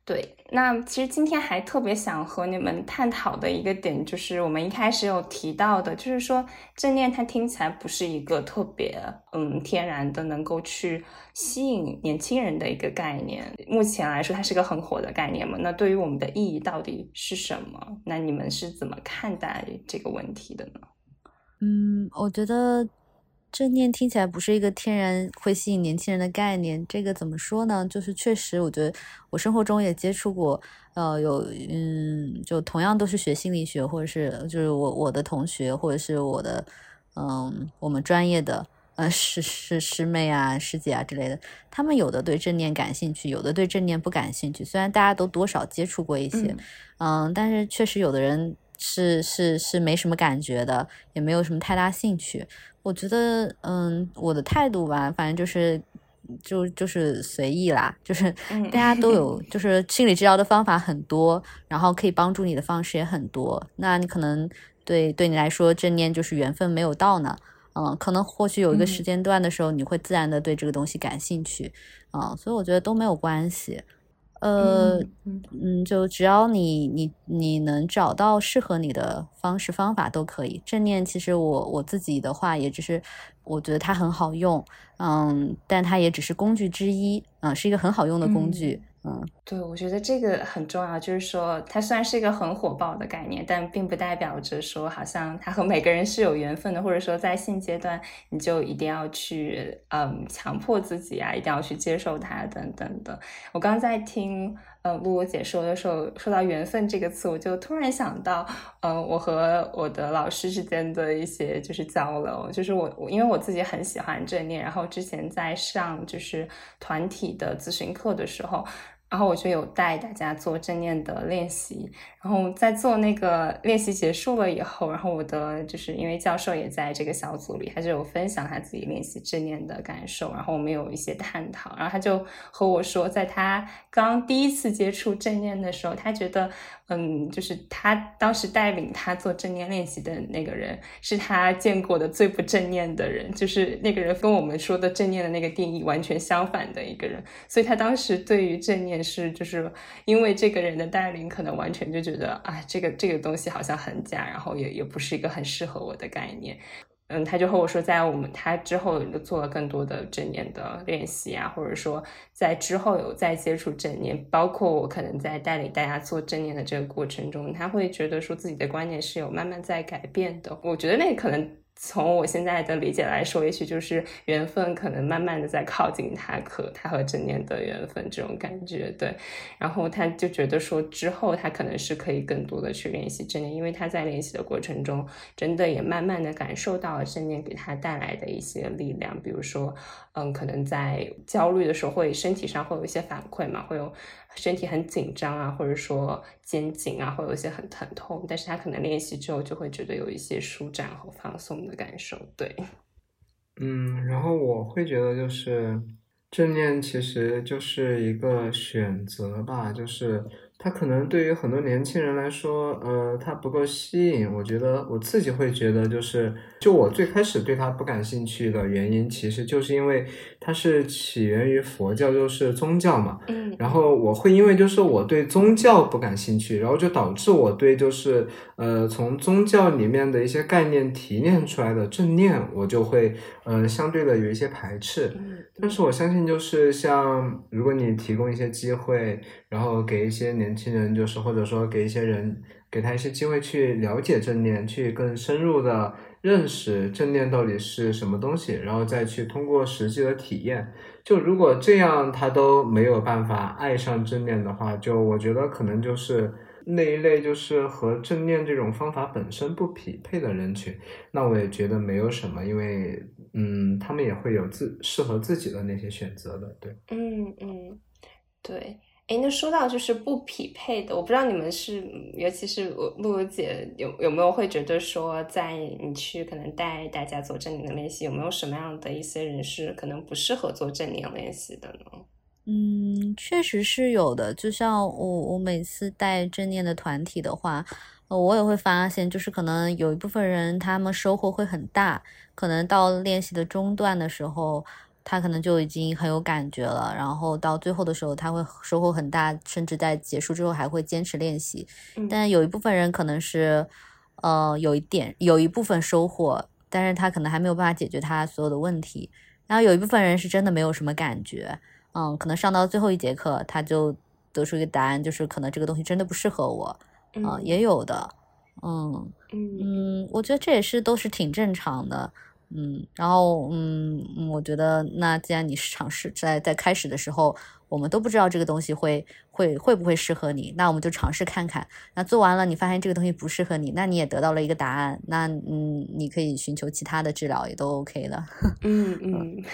对，那其实今天还特别想和你们探讨的一个点，就是我们一开始有提到的，就是说正念它听起来不是一个特别嗯天然的能够去吸引年轻人的一个概念。目前来说，它是个很火的概念嘛？那对于我们的意义到底是什么？那你们是怎么看待这个问题的呢？嗯，我觉得。正念听起来不是一个天然会吸引年轻人的概念，这个怎么说呢？就是确实，我觉得我生活中也接触过，呃，有嗯，就同样都是学心理学，或者是就是我我的同学，或者是我的嗯，我们专业的呃师师师妹啊、师姐啊之类的，他们有的对正念感兴趣，有的对正念不感兴趣。虽然大家都多少接触过一些，嗯，但是确实有的人是是是没什么感觉的，也没有什么太大兴趣。我觉得，嗯，我的态度吧，反正就是，就就是随意啦，就是大家都有，就是心理治疗的方法很多，然后可以帮助你的方式也很多。那你可能对对你来说正念就是缘分没有到呢，嗯，可能或许有一个时间段的时候，你会自然的对这个东西感兴趣，嗯，所以我觉得都没有关系。呃，嗯，就只要你你你能找到适合你的方式方法都可以。正念其实我我自己的话，也只是我觉得它很好用，嗯，但它也只是工具之一，嗯，是一个很好用的工具。嗯，对，我觉得这个很重要，就是说它虽然是一个很火爆的概念，但并不代表着说好像它和每个人是有缘分的，或者说在现阶段你就一定要去嗯强迫自己啊，一定要去接受它等等的。我刚刚在听呃露露姐说的时候，说到缘分这个词，我就突然想到，嗯，我和我的老师之间的一些就是交流，就是我我因为我自己很喜欢正念，然后之前在上就是团体的咨询课的时候。然后我就有带大家做正念的练习，然后在做那个练习结束了以后，然后我的就是因为教授也在这个小组里，他就有分享他自己练习正念的感受，然后我们有一些探讨，然后他就和我说，在他刚第一次接触正念的时候，他觉得。嗯，就是他当时带领他做正念练习的那个人，是他见过的最不正念的人，就是那个人跟我们说的正念的那个定义完全相反的一个人，所以他当时对于正念是，就是因为这个人的带领，可能完全就觉得，觉得啊，这个这个东西好像很假，然后也也不是一个很适合我的概念。嗯，他就和我说，在我们他之后又做了更多的正念的练习啊，或者说在之后有再接触正念，包括我可能在带领大家做正念的这个过程中，他会觉得说自己的观念是有慢慢在改变的。我觉得那可能。从我现在的理解来说，也许就是缘分可能慢慢的在靠近他和他和正念的缘分这种感觉，对。然后他就觉得说，之后他可能是可以更多的去练习正念，因为他在练习的过程中，真的也慢慢的感受到了正念给他带来的一些力量，比如说，嗯，可能在焦虑的时候，会身体上会有一些反馈嘛，会有。身体很紧张啊，或者说肩颈啊，会有一些很疼痛，但是他可能练习之后就会觉得有一些舒展和放松的感受。对，(laughs) 嗯，然后我会觉得就是正念其实就是一个选择吧，就是它可能对于很多年轻人来说，呃，它不够吸引。我觉得我自己会觉得就是，就我最开始对它不感兴趣的原因，其实就是因为它是起源于佛教，就是宗教嘛。嗯，然后我会因为就是我对宗教不感兴趣，然后就导致我对就是呃从宗教里面的一些概念提炼出来的正念，我就会呃相对的有一些排斥。嗯但是我相信，就是像如果你提供一些机会，然后给一些年轻人，就是或者说给一些人，给他一些机会去了解正念，去更深入的认识正念到底是什么东西，然后再去通过实际的体验。就如果这样他都没有办法爱上正念的话，就我觉得可能就是那一类就是和正念这种方法本身不匹配的人群。那我也觉得没有什么，因为嗯，他们也会有自适合自己的那些选择的，对。嗯嗯，对。哎，那说到就是不匹配的，我不知道你们是，尤其是露露姐有有没有会觉得说，在你去可能带大家做正念的练习，有没有什么样的一些人是可能不适合做正念练习的呢？嗯，确实是有的。就像我我每次带正念的团体的话，呃，我也会发现，就是可能有一部分人他们收获会很大，可能到练习的中段的时候。他可能就已经很有感觉了，然后到最后的时候他会收获很大，甚至在结束之后还会坚持练习。但有一部分人可能是，呃，有一点有一部分收获，但是他可能还没有办法解决他所有的问题。然后有一部分人是真的没有什么感觉，嗯，可能上到最后一节课他就得出一个答案，就是可能这个东西真的不适合我，啊，也有的，嗯嗯，我觉得这也是都是挺正常的。嗯，然后嗯，我觉得那既然你是尝试在在开始的时候，我们都不知道这个东西会会会不会适合你，那我们就尝试看看。那做完了，你发现这个东西不适合你，那你也得到了一个答案。那嗯，你可以寻求其他的治疗，也都 OK 的。(laughs) 嗯嗯，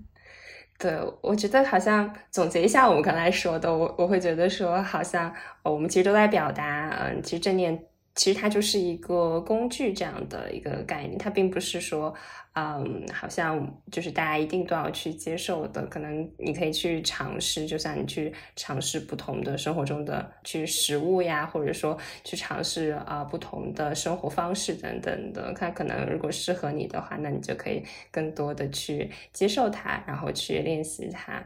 (laughs) 对，我觉得好像总结一下我们刚才说的，我我会觉得说，好像我们其实都在表达，嗯，其实正念。其实它就是一个工具这样的一个概念，它并不是说，嗯，好像就是大家一定都要去接受的。可能你可以去尝试，就像你去尝试不同的生活中的去食物呀，或者说去尝试啊不同的生活方式等等的。看可能如果适合你的话，那你就可以更多的去接受它，然后去练习它。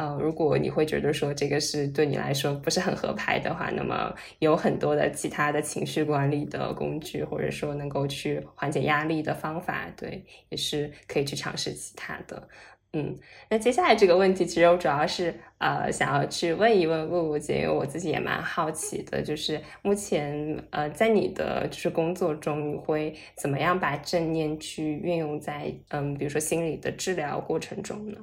呃，如果你会觉得说这个是对你来说不是很合拍的话，那么有很多的其他的情绪管理的工具，或者说能够去缓解压力的方法，对，也是可以去尝试其他的。嗯，那接下来这个问题，其实我主要是呃想要去问一问露露姐，因为我自己也蛮好奇的，就是目前呃在你的就是工作中，你会怎么样把正念去运用在嗯比如说心理的治疗过程中呢？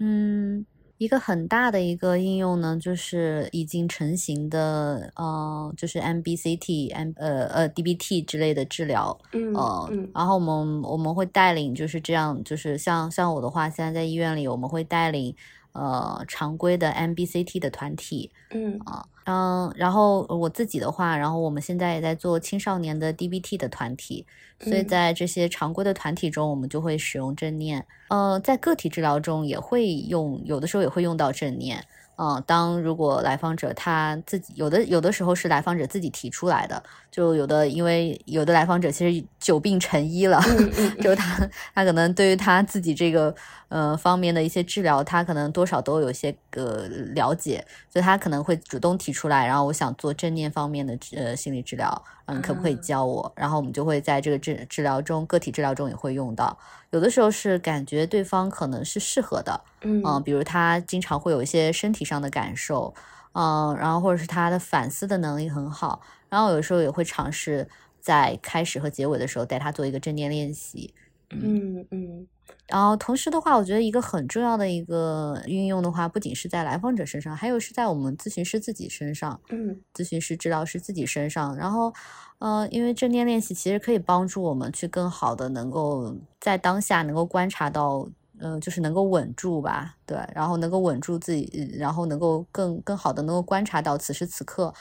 嗯。一个很大的一个应用呢，就是已经成型的，呃，就是 MBCT、M 呃呃 DBT 之类的治疗，嗯，呃，然后我们我们会带领，就是这样，就是像像我的话，现在在医院里，我们会带领呃常规的 MBCT 的团体，嗯啊嗯，然后我自己的话，然后我们现在也在做青少年的 DBT 的团体。所以在这些常规的团体中，我们就会使用正念。呃，在个体治疗中也会用，有的时候也会用到正念。嗯，当如果来访者他自己有的有的时候是来访者自己提出来的，就有的因为有的来访者其实久病成医了，(laughs) 就他他可能对于他自己这个呃方面的一些治疗，他可能多少都有些个了解，所以他可能会主动提出来，然后我想做正念方面的呃心理治疗，嗯，可不可以教我？然后我们就会在这个治治疗中，个体治疗中也会用到。有的时候是感觉对方可能是适合的，嗯，比如他经常会有一些身体上的感受，嗯，然后或者是他的反思的能力很好，然后有时候也会尝试在开始和结尾的时候带他做一个正念练习，嗯嗯。然后同时的话，我觉得一个很重要的一个运用的话，不仅是在来访者身上，还有是在我们咨询师自己身上，嗯，咨询师、治疗师自己身上。然后，呃，因为正念练习其实可以帮助我们去更好的能够在当下能够观察到，呃，就是能够稳住吧，对，然后能够稳住自己，然后能够更更好的能够观察到此时此刻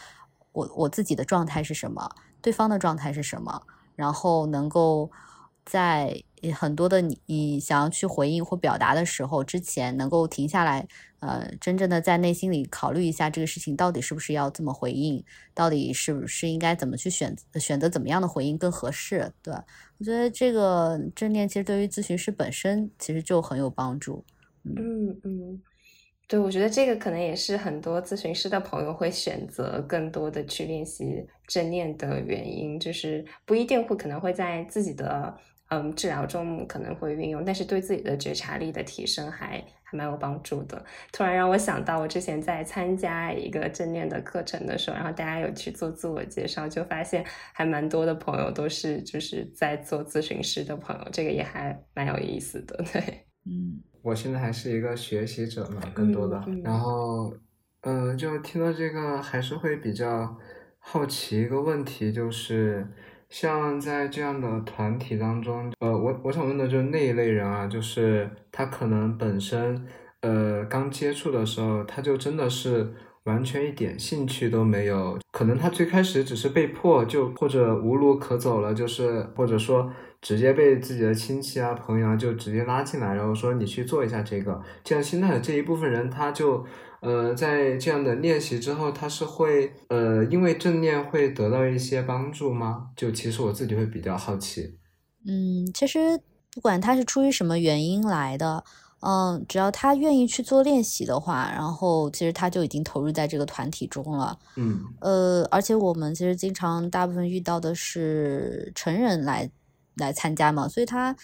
我我自己的状态是什么，对方的状态是什么，然后能够。在很多的你想要去回应或表达的时候，之前能够停下来，呃，真正的在内心里考虑一下这个事情到底是不是要这么回应，到底是不是应该怎么去选选择怎么样的回应更合适？对我觉得这个正念其实对于咨询师本身其实就很有帮助。嗯嗯，对，我觉得这个可能也是很多咨询师的朋友会选择更多的去练习正念的原因，就是不一定会可能会在自己的嗯治疗中可能会运用，但是对自己的觉察力的提升还还蛮有帮助的。突然让我想到，我之前在参加一个正念的课程的时候，然后大家有去做自我介绍，就发现还蛮多的朋友都是就是在做咨询师的朋友，这个也还蛮有意思的，(laughs) 对，嗯。我现在还是一个学习者嘛，更多的，然后，嗯，就听到这个还是会比较好奇一个问题，就是像在这样的团体当中，呃，我我想问的就是那一类人啊，就是他可能本身，呃，刚接触的时候，他就真的是完全一点兴趣都没有，可能他最开始只是被迫，就或者无路可走了，就是或者说。直接被自己的亲戚啊、朋友啊就直接拉进来，然后说你去做一下这个，这样心态的这一部分人，他就呃在这样的练习之后，他是会呃因为正念会得到一些帮助吗？就其实我自己会比较好奇。嗯，其实不管他是出于什么原因来的，嗯，只要他愿意去做练习的话，然后其实他就已经投入在这个团体中了。嗯，呃，而且我们其实经常大部分遇到的是成人来。来参加嘛，所以他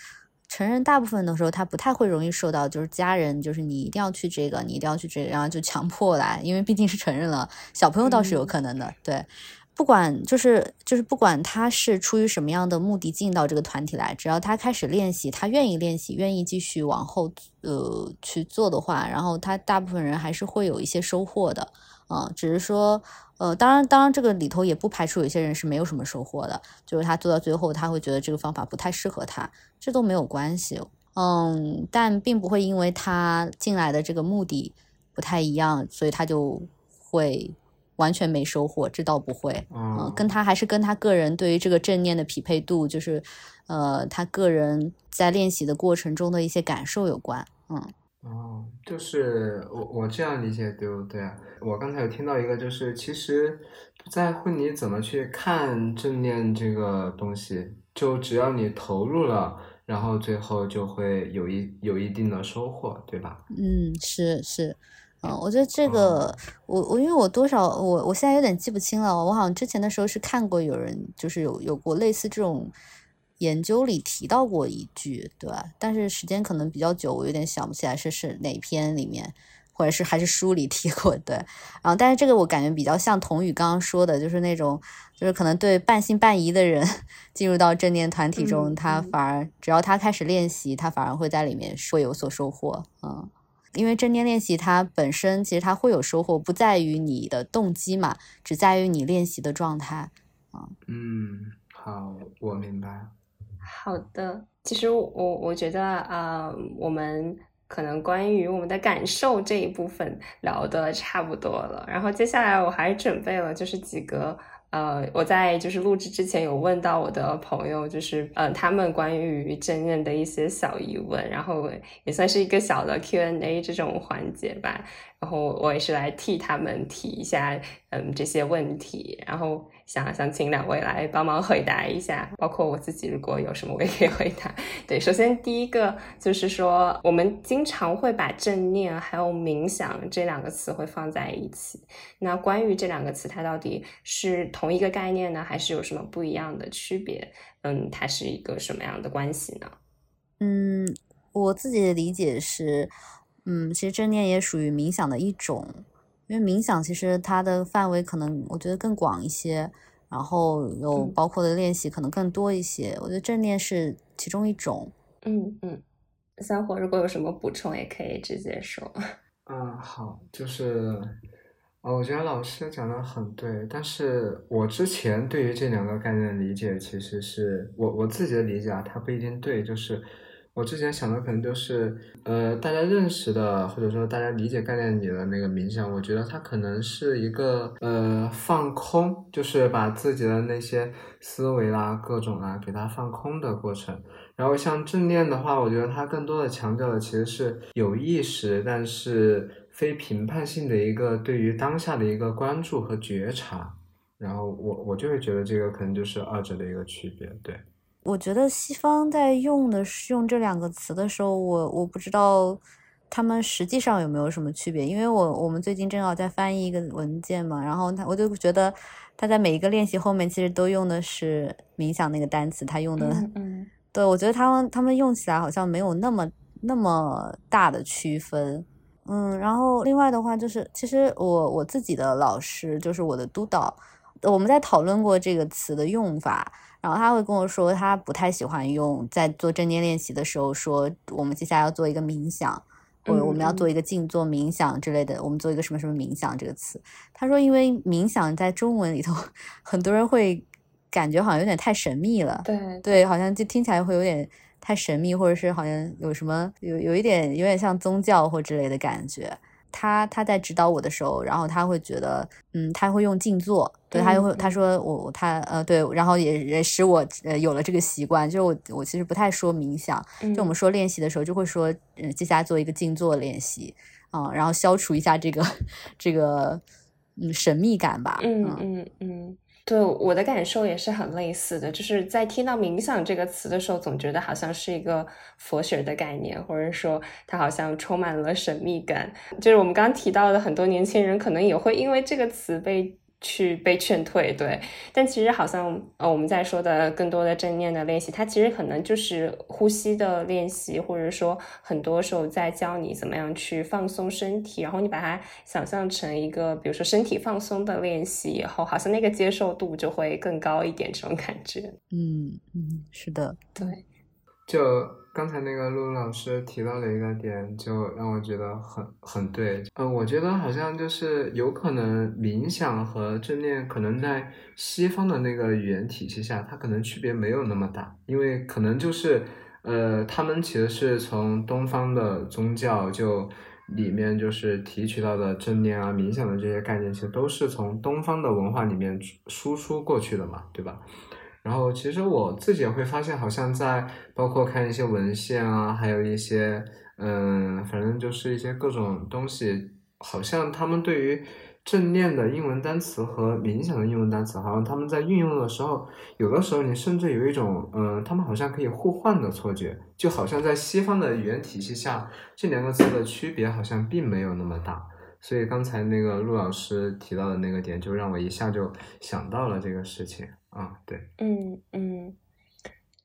成人大部分的时候，他不太会容易受到，就是家人就是你一定要去这个，你一定要去这个，然后就强迫来，因为毕竟是成人了，小朋友倒是有可能的。对，不管就是就是不管他是出于什么样的目的进到这个团体来，只要他开始练习，他愿意练习，愿意继续往后呃去做的话，然后他大部分人还是会有一些收获的。嗯，只是说。呃，当然，当然，这个里头也不排除有些人是没有什么收获的，就是他做到最后，他会觉得这个方法不太适合他，这都没有关系。嗯，但并不会因为他进来的这个目的不太一样，所以他就会完全没收获，这倒不会。嗯，跟他还是跟他个人对于这个正念的匹配度，就是呃，他个人在练习的过程中的一些感受有关。嗯。哦，就是我我这样理解对不对啊？我刚才有听到一个，就是其实不在乎你怎么去看正念这个东西，就只要你投入了，然后最后就会有一有一定的收获，对吧？嗯，是是，嗯，我觉得这个我我因为我多少我我现在有点记不清了，我好像之前的时候是看过有人就是有有过类似这种。研究里提到过一句，对吧？但是时间可能比较久，我有点想不起来是是哪篇里面，或者是还是书里提过，对。然后，但是这个我感觉比较像童宇刚刚说的，就是那种，就是可能对半信半疑的人 (laughs) 进入到正念团体中，他反而只要他开始练习，他反而会在里面会有所收获，嗯。因为正念练习它本身其实它会有收获，不在于你的动机嘛，只在于你练习的状态，啊。嗯，好，我明白。好的，其实我我觉得啊，我们可能关于我们的感受这一部分聊的差不多了。然后接下来我还准备了就是几个呃，我在就是录制之前有问到我的朋友，就是呃他们关于真人的一些小疑问，然后也算是一个小的 Q&A 这种环节吧。然后我也是来替他们提一下嗯这些问题，然后。想想请两位来帮忙回答一下，包括我自己，如果有什么我也可以回答。(laughs) 对，首先第一个就是说，我们经常会把正念还有冥想这两个词会放在一起。那关于这两个词，它到底是同一个概念呢，还是有什么不一样的区别？嗯，它是一个什么样的关系呢？嗯，我自己的理解是，嗯，其实正念也属于冥想的一种。因为冥想其实它的范围可能我觉得更广一些，然后有包括的练习可能更多一些。我觉得正念是其中一种。嗯嗯，三火如果有什么补充也可以直接说。嗯，(laughs) 好，就是，哦，我觉得老师讲的很对，但是我之前对于这两个概念的理解，其实是我我自己的理解啊，它不一定对，就是。我之前想的可能就是，呃，大家认识的或者说大家理解概念里的那个冥想，我觉得它可能是一个呃放空，就是把自己的那些思维啦、各种啦给它放空的过程。然后像正念的话，我觉得它更多的强调的其实是有意识，但是非评判性的一个对于当下的一个关注和觉察。然后我我就会觉得这个可能就是二者的一个区别，对。我觉得西方在用的是用这两个词的时候，我我不知道他们实际上有没有什么区别？因为我我们最近正好在翻译一个文件嘛，然后他我就觉得他在每一个练习后面其实都用的是冥想那个单词，他用的，嗯，对我觉得他们他们用起来好像没有那么那么大的区分，嗯，然后另外的话就是，其实我我自己的老师就是我的督导，我们在讨论过这个词的用法。然后他会跟我说，他不太喜欢用在做正念练习的时候说我们接下来要做一个冥想，或者我们要做一个静坐冥想之类的。我们做一个什么什么冥想这个词，他说因为冥想在中文里头，(laughs) 很多人会感觉好像有点太神秘了。对对，好像就听起来会有点太神秘，或者是好像有什么有有一点有点像宗教或之类的感觉。他他在指导我的时候，然后他会觉得，嗯，他会用静坐，对他又会他说我他呃对，然后也也使我呃有了这个习惯，就是我我其实不太说冥想，就我们说练习的时候就会说，嗯，接下来做一个静坐练习啊，然后消除一下这个 (laughs) 这个嗯神秘感吧，嗯。嗯嗯。对我的感受也是很类似的，就是在听到冥想这个词的时候，总觉得好像是一个佛学的概念，或者说它好像充满了神秘感。就是我们刚刚提到的，很多年轻人可能也会因为这个词被。去被劝退，对，但其实好像呃，我们在说的更多的正念的练习，它其实可能就是呼吸的练习，或者说很多时候在教你怎么样去放松身体，然后你把它想象成一个，比如说身体放松的练习以后，好像那个接受度就会更高一点，这种感觉。嗯嗯，是的，对，就。刚才那个露露老师提到了一个点，就让我觉得很很对。呃，我觉得好像就是有可能冥想和正念可能在西方的那个语言体系下，它可能区别没有那么大，因为可能就是呃，他们其实是从东方的宗教就里面就是提取到的正念啊、冥想的这些概念，其实都是从东方的文化里面输出过去的嘛，对吧？然后其实我自己也会发现，好像在包括看一些文献啊，还有一些嗯，反正就是一些各种东西，好像他们对于正念的英文单词和冥想的英文单词，好像他们在运用的时候，有的时候你甚至有一种嗯，他们好像可以互换的错觉，就好像在西方的语言体系下，这两个词的区别好像并没有那么大。所以刚才那个陆老师提到的那个点，就让我一下就想到了这个事情。啊，对，嗯嗯，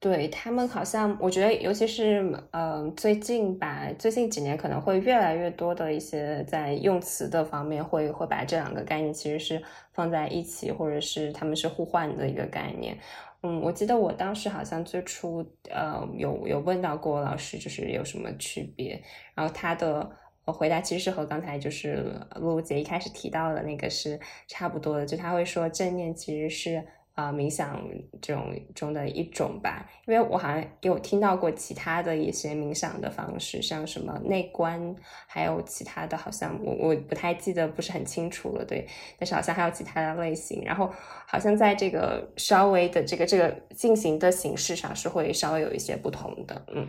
对他们好像，我觉得尤其是嗯，最近吧，最近几年可能会越来越多的一些在用词的方面会会把这两个概念其实是放在一起，或者是他们是互换的一个概念。嗯，我记得我当时好像最初呃有有问到过老师，就是有什么区别，然后他的回答其实是和刚才就是露露姐一开始提到的那个是差不多的，就他会说正念其实是。啊，冥想这种中的一种吧，因为我好像有听到过其他的一些冥想的方式，像什么内观，还有其他的，好像我我不太记得，不是很清楚了。对，但是好像还有其他的类型，然后好像在这个稍微的这个这个进行的形式上是会稍微有一些不同的，嗯。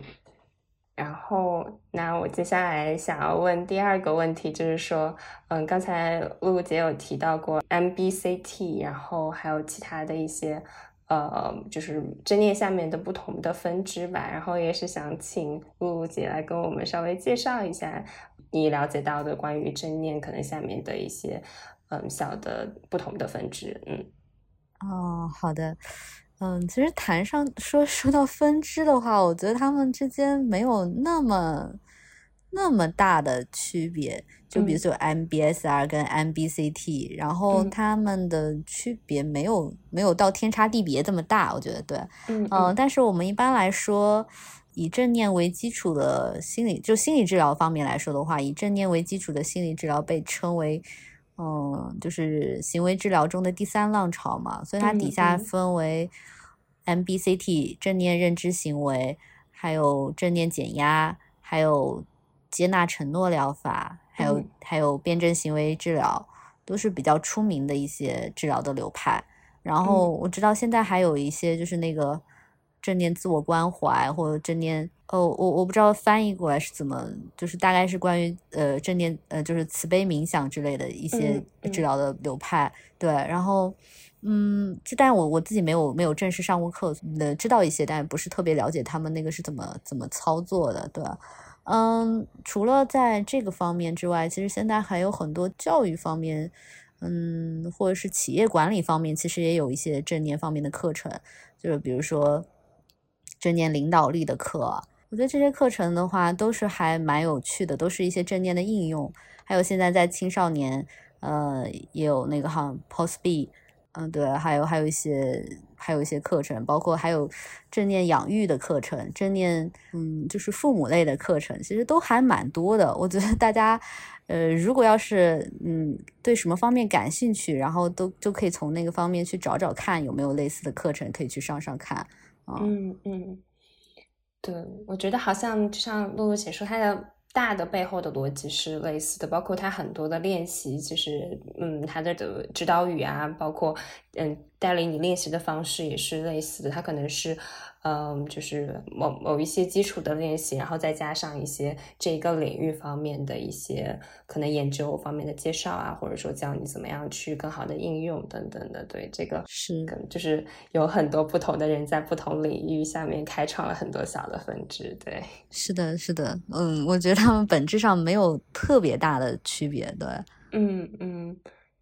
然后，那我接下来想要问第二个问题，就是说，嗯，刚才露露姐有提到过 MBCT，然后还有其他的一些，呃，就是正念下面的不同的分支吧。然后也是想请露露姐来跟我们稍微介绍一下你了解到的关于正念可能下面的一些，嗯，小的不同的分支。嗯，哦，好的。嗯，其实谈上说说到分支的话，我觉得他们之间没有那么那么大的区别。就比如说 MBSR 跟 MBCT，然后他们的区别没有没有到天差地别这么大，我觉得对。嗯，但是我们一般来说，以正念为基础的心理，就心理治疗方面来说的话，以正念为基础的心理治疗被称为。嗯，就是行为治疗中的第三浪潮嘛，所以它底下分为 MBCT 正念认知行为，还有正念减压，还有接纳承诺疗法，还有还有辩证行为治疗，都是比较出名的一些治疗的流派。然后我知道现在还有一些就是那个正念自我关怀或者正念。哦，我我不知道翻译过来是怎么，就是大概是关于呃正念呃就是慈悲冥想之类的一些治疗的流派，对，然后嗯，就但我我自己没有没有正式上过课，呃，知道一些，但不是特别了解他们那个是怎么怎么操作的，对，嗯，除了在这个方面之外，其实现在还有很多教育方面，嗯，或者是企业管理方面，其实也有一些正念方面的课程，就是比如说正念领导力的课。我觉得这些课程的话，都是还蛮有趣的，都是一些正念的应用。还有现在在青少年，呃，也有那个哈 Post B，嗯，对，还有还有一些还有一些课程，包括还有正念养育的课程，正念，嗯，就是父母类的课程，其实都还蛮多的。我觉得大家，呃，如果要是嗯对什么方面感兴趣，然后都就可以从那个方面去找找看有没有类似的课程可以去上上看啊。嗯嗯。对，我觉得好像就像露露姐说，它的大的背后的逻辑是类似的，包括它很多的练习，其实，嗯，它的的指导语啊，包括嗯带领你练习的方式也是类似的，它可能是。嗯，就是某某一些基础的练习，然后再加上一些这个领域方面的一些可能研究方面的介绍啊，或者说教你怎么样去更好的应用等等的。对，这个是就是有很多不同的人在不同领域下面开创了很多小的分支。对，是的，是的，嗯，我觉得他们本质上没有特别大的区别。对，嗯嗯，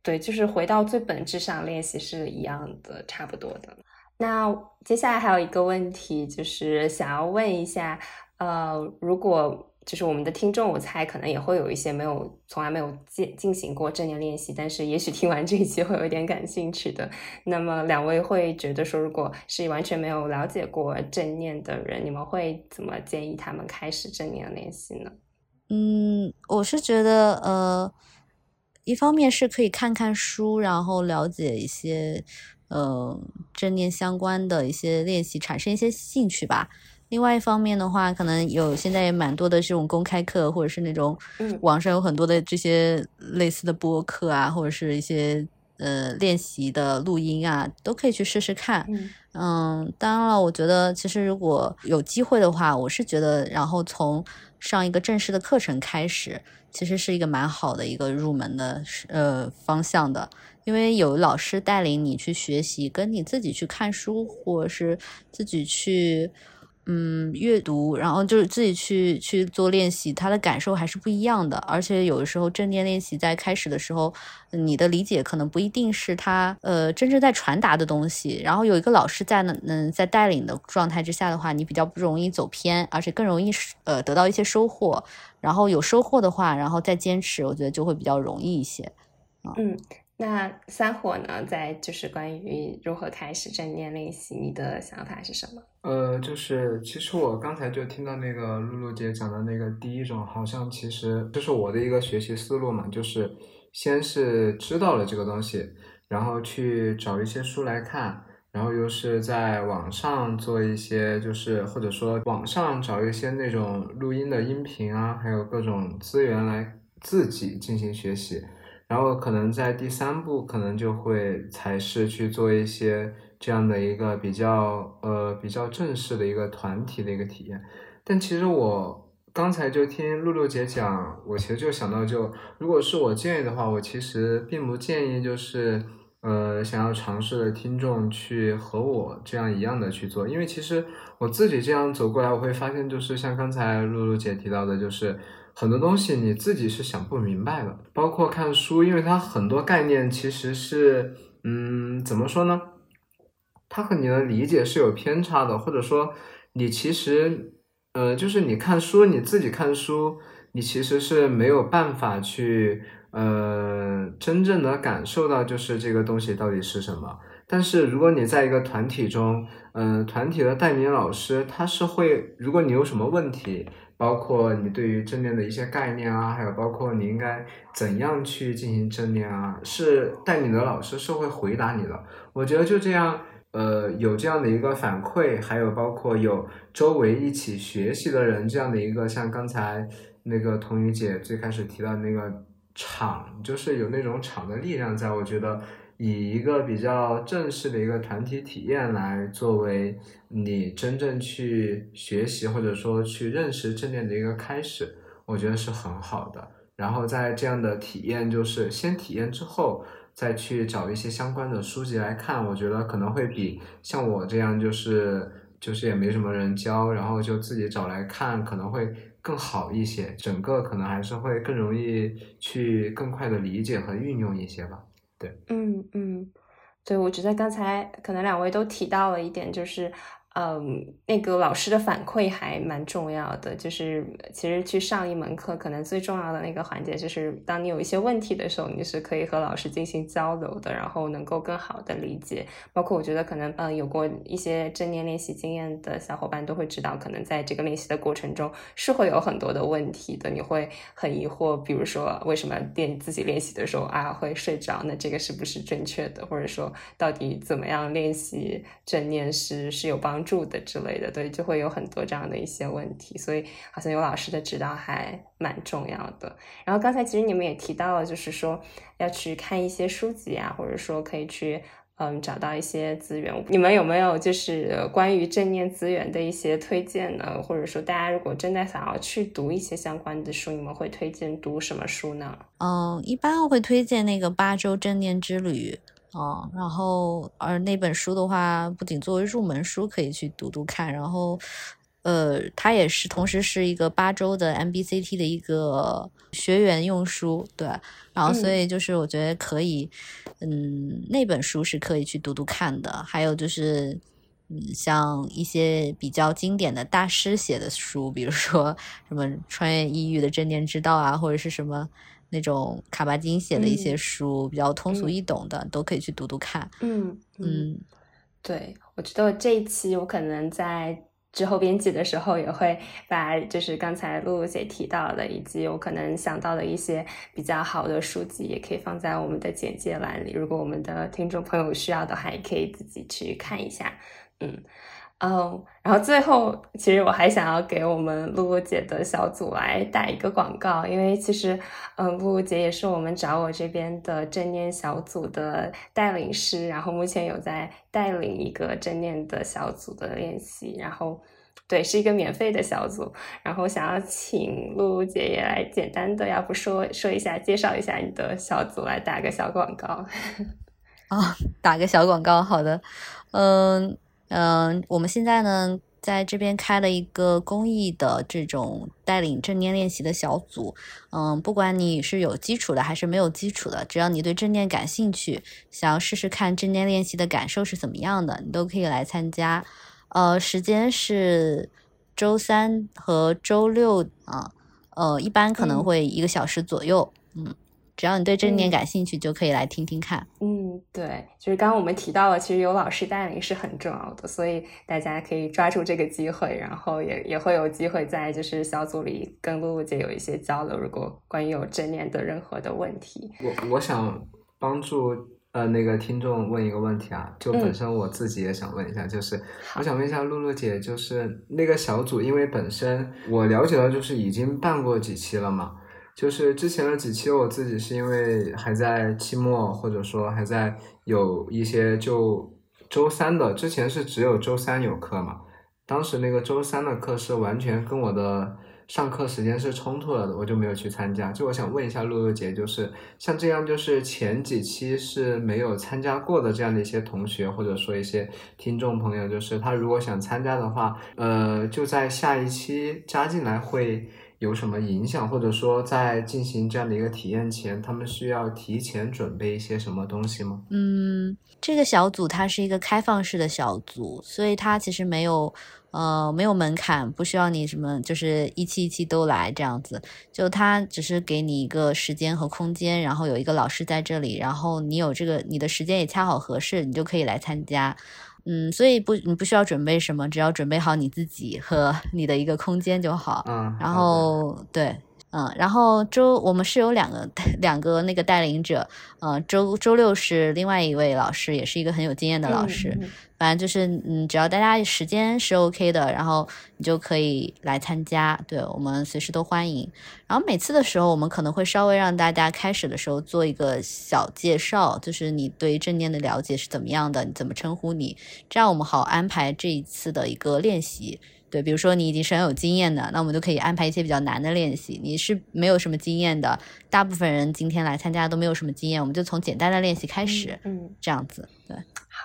对，就是回到最本质上练习是一样的，差不多的。那接下来还有一个问题，就是想要问一下，呃，如果就是我们的听众，我猜可能也会有一些没有从来没有进进行过正念练习，但是也许听完这一期会有点感兴趣的。那么两位会觉得说，如果是完全没有了解过正念的人，你们会怎么建议他们开始正念练习呢？嗯，我是觉得，呃，一方面是可以看看书，然后了解一些。呃，正念相关的一些练习，产生一些兴趣吧。另外一方面的话，可能有现在也蛮多的这种公开课，或者是那种网上有很多的这些类似的播客啊，或者是一些呃练习的录音啊，都可以去试试看。嗯，当然了，我觉得其实如果有机会的话，我是觉得，然后从上一个正式的课程开始，其实是一个蛮好的一个入门的呃方向的。因为有老师带领你去学习，跟你自己去看书，或者是自己去嗯阅读，然后就是自己去去做练习，他的感受还是不一样的。而且有的时候正念练习在开始的时候，你的理解可能不一定是他呃真正在传达的东西。然后有一个老师在呢，嗯，在带领的状态之下的话，你比较不容易走偏，而且更容易呃得到一些收获。然后有收获的话，然后再坚持，我觉得就会比较容易一些。嗯。那三火呢？在就是关于如何开始正念练习，你的想法是什么？呃，就是其实我刚才就听到那个露露姐讲的那个第一种，好像其实就是我的一个学习思路嘛，就是先是知道了这个东西，然后去找一些书来看，然后又是在网上做一些，就是或者说网上找一些那种录音的音频啊，还有各种资源来自己进行学习。然后可能在第三步，可能就会才是去做一些这样的一个比较呃比较正式的一个团体的一个体验。但其实我刚才就听露露姐讲，我其实就想到，就如果是我建议的话，我其实并不建议就是呃想要尝试的听众去和我这样一样的去做，因为其实我自己这样走过来，我会发现就是像刚才露露姐提到的，就是。很多东西你自己是想不明白的，包括看书，因为它很多概念其实是，嗯，怎么说呢？它和你的理解是有偏差的，或者说你其实，呃，就是你看书，你自己看书，你其实是没有办法去，呃，真正的感受到就是这个东西到底是什么。但是如果你在一个团体中，嗯，团体的带领老师他是会，如果你有什么问题。包括你对于正念的一些概念啊，还有包括你应该怎样去进行正念啊，是带你的老师是会回答你的。我觉得就这样，呃，有这样的一个反馈，还有包括有周围一起学习的人，这样的一个像刚才那个童宇姐最开始提到那个场，就是有那种场的力量，在我觉得。以一个比较正式的一个团体体验来作为你真正去学习或者说去认识正念的一个开始，我觉得是很好的。然后在这样的体验，就是先体验之后再去找一些相关的书籍来看，我觉得可能会比像我这样就是就是也没什么人教，然后就自己找来看，可能会。更好一些，整个可能还是会更容易去更快的理解和运用一些吧。对，嗯嗯，对，我觉得刚才可能两位都提到了一点，就是。嗯，那个老师的反馈还蛮重要的。就是其实去上一门课，可能最重要的那个环节，就是当你有一些问题的时候，你是可以和老师进行交流的，然后能够更好的理解。包括我觉得可能，嗯，有过一些正念练习经验的小伙伴都会知道，可能在这个练习的过程中是会有很多的问题的。你会很疑惑，比如说为什么练自己练习的时候啊会睡着？那这个是不是正确的？或者说到底怎么样练习正念是是有帮助？住的之类的，对，就会有很多这样的一些问题，所以好像有老师的指导还蛮重要的。然后刚才其实你们也提到了，就是说要去看一些书籍啊，或者说可以去嗯找到一些资源。你们有没有就是关于正念资源的一些推荐呢？或者说大家如果真的想要去读一些相关的书，你们会推荐读什么书呢？嗯，一般我会推荐那个《八周正念之旅》。哦，然后而那本书的话，不仅作为入门书可以去读读看，然后，呃，它也是同时是一个八周的 MBCT 的一个学员用书，对，然后所以就是我觉得可以，嗯，那本书是可以去读读看的。还有就是，嗯，像一些比较经典的大师写的书，比如说什么穿越抑郁的正念之道啊，或者是什么。那种卡巴金写的一些书，比较通俗易懂的，都可以去读读看。嗯嗯，对，我觉得这一期我可能在之后编辑的时候，也会把就是刚才露露姐提到的，以及我可能想到的一些比较好的书籍，也可以放在我们的简介栏里。如果我们的听众朋友需要的话，也可以自己去看一下。嗯。嗯，然后最后，其实我还想要给我们露露姐的小组来打一个广告，因为其实，嗯，露露姐也是我们找我这边的正念小组的带领师，然后目前有在带领一个正念的小组的练习，然后，对，是一个免费的小组，然后想要请露露姐也来简单的，要不说说一下，介绍一下你的小组，来打个小广告。(laughs) 啊，打个小广告，好的，嗯。嗯，我们现在呢，在这边开了一个公益的这种带领正念练习的小组。嗯，不管你是有基础的还是没有基础的，只要你对正念感兴趣，想要试试看正念练习的感受是怎么样的，你都可以来参加。呃，时间是周三和周六啊，呃，一般可能会一个小时左右。嗯。只要你对正念感兴趣，就可以来听听看。嗯，对，就是刚刚我们提到了，其实有老师带领是很重要的，所以大家可以抓住这个机会，然后也也会有机会在就是小组里跟露露姐有一些交流。如果关于有正念的任何的问题，我我想帮助呃那个听众问一个问题啊，就本身我自己也想问一下，就是我想问一下露露姐，就是那个小组，因为本身我了解到就是已经办过几期了嘛。就是之前的几期，我自己是因为还在期末，或者说还在有一些就周三的，之前是只有周三有课嘛。当时那个周三的课是完全跟我的上课时间是冲突了的，我就没有去参加。就我想问一下露露姐，就是像这样，就是前几期是没有参加过的这样的一些同学，或者说一些听众朋友，就是他如果想参加的话，呃，就在下一期加进来会。有什么影响，或者说在进行这样的一个体验前，他们需要提前准备一些什么东西吗？嗯，这个小组它是一个开放式的小组，所以它其实没有呃没有门槛，不需要你什么就是一期一期都来这样子，就它只是给你一个时间和空间，然后有一个老师在这里，然后你有这个你的时间也恰好合适，你就可以来参加。嗯，所以不，你不需要准备什么，只要准备好你自己和 (laughs) 你的一个空间就好。嗯，然后对，嗯，然后周我们是有两个 (laughs) 两个那个带领者，嗯，周周六是另外一位老师，也是一个很有经验的老师。反正就是，嗯，只要大家时间是 OK 的，然后你就可以来参加。对我们随时都欢迎。然后每次的时候，我们可能会稍微让大家开始的时候做一个小介绍，就是你对正念的了解是怎么样的，你怎么称呼你，这样我们好安排这一次的一个练习。对，比如说你已经是很有经验的，那我们就可以安排一些比较难的练习。你是没有什么经验的，大部分人今天来参加都没有什么经验，我们就从简单的练习开始，嗯，这样子，对。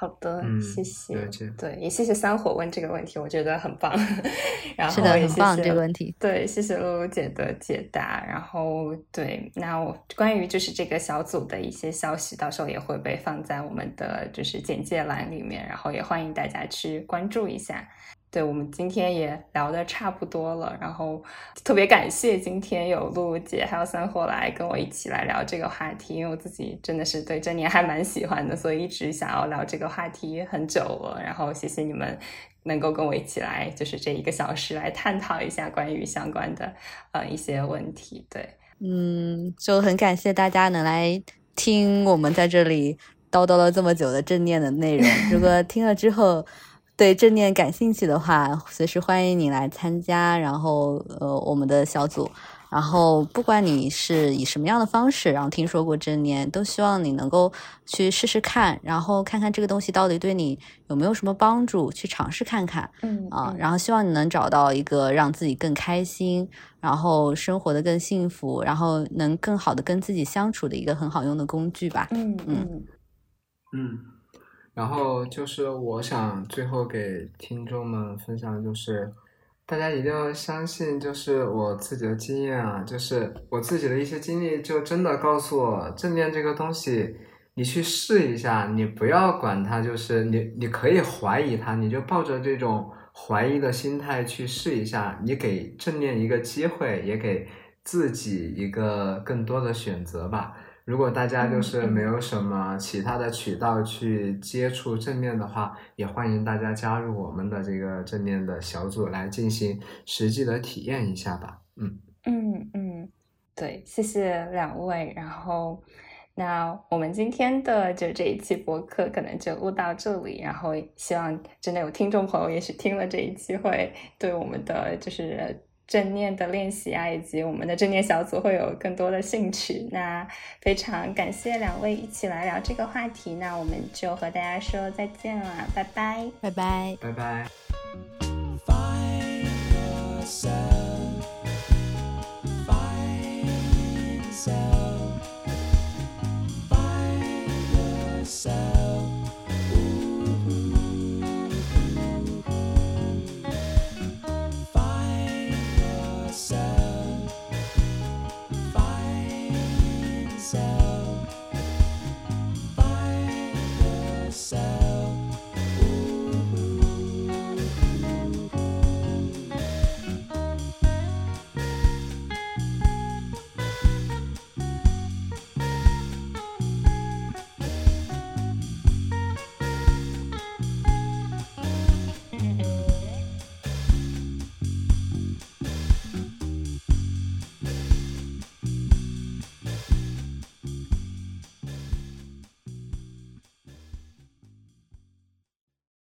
好的，谢谢。对，也谢谢三火问这个问题，我觉得很棒。(laughs) 然后也谢谢这个问题。对，谢谢露露姐的解答。然后对，那我关于就是这个小组的一些消息，到时候也会被放在我们的就是简介栏里面，然后也欢迎大家去关注一下。对我们今天也聊的差不多了，然后特别感谢今天有露露姐还有三货来跟我一起来聊这个话题，因为我自己真的是对正念还蛮喜欢的，所以一直想要聊这个话题很久了。然后谢谢你们能够跟我一起来，就是这一个小时来探讨一下关于相关的呃一些问题。对，嗯，就很感谢大家能来听我们在这里叨叨了这么久的正念的内容。如果 (laughs) 听了之后，对正念感兴趣的话，随时欢迎你来参加。然后，呃，我们的小组，然后不管你是以什么样的方式，然后听说过正念，都希望你能够去试试看，然后看看这个东西到底对你有没有什么帮助，去尝试看看。嗯啊，然后希望你能找到一个让自己更开心，然后生活的更幸福，然后能更好的跟自己相处的一个很好用的工具吧。嗯嗯嗯。然后就是我想最后给听众们分享的就是，大家一定要相信，就是我自己的经验啊，就是我自己的一些经历，就真的告诉我，正念这个东西，你去试一下，你不要管它，就是你你可以怀疑它，你就抱着这种怀疑的心态去试一下，你给正念一个机会，也给自己一个更多的选择吧。如果大家就是没有什么其他的渠道去接触正面的话，也欢迎大家加入我们的这个正面的小组来进行实际的体验一下吧。嗯嗯嗯，对，谢谢两位。然后，那我们今天的就这一期播客可能就录到这里。然后，希望真的有听众朋友，也许听了这一期会对我们的就是。正念的练习啊，以及我们的正念小组会有更多的兴趣。那非常感谢两位一起来聊这个话题。那我们就和大家说再见了，拜拜，拜拜，拜拜。Find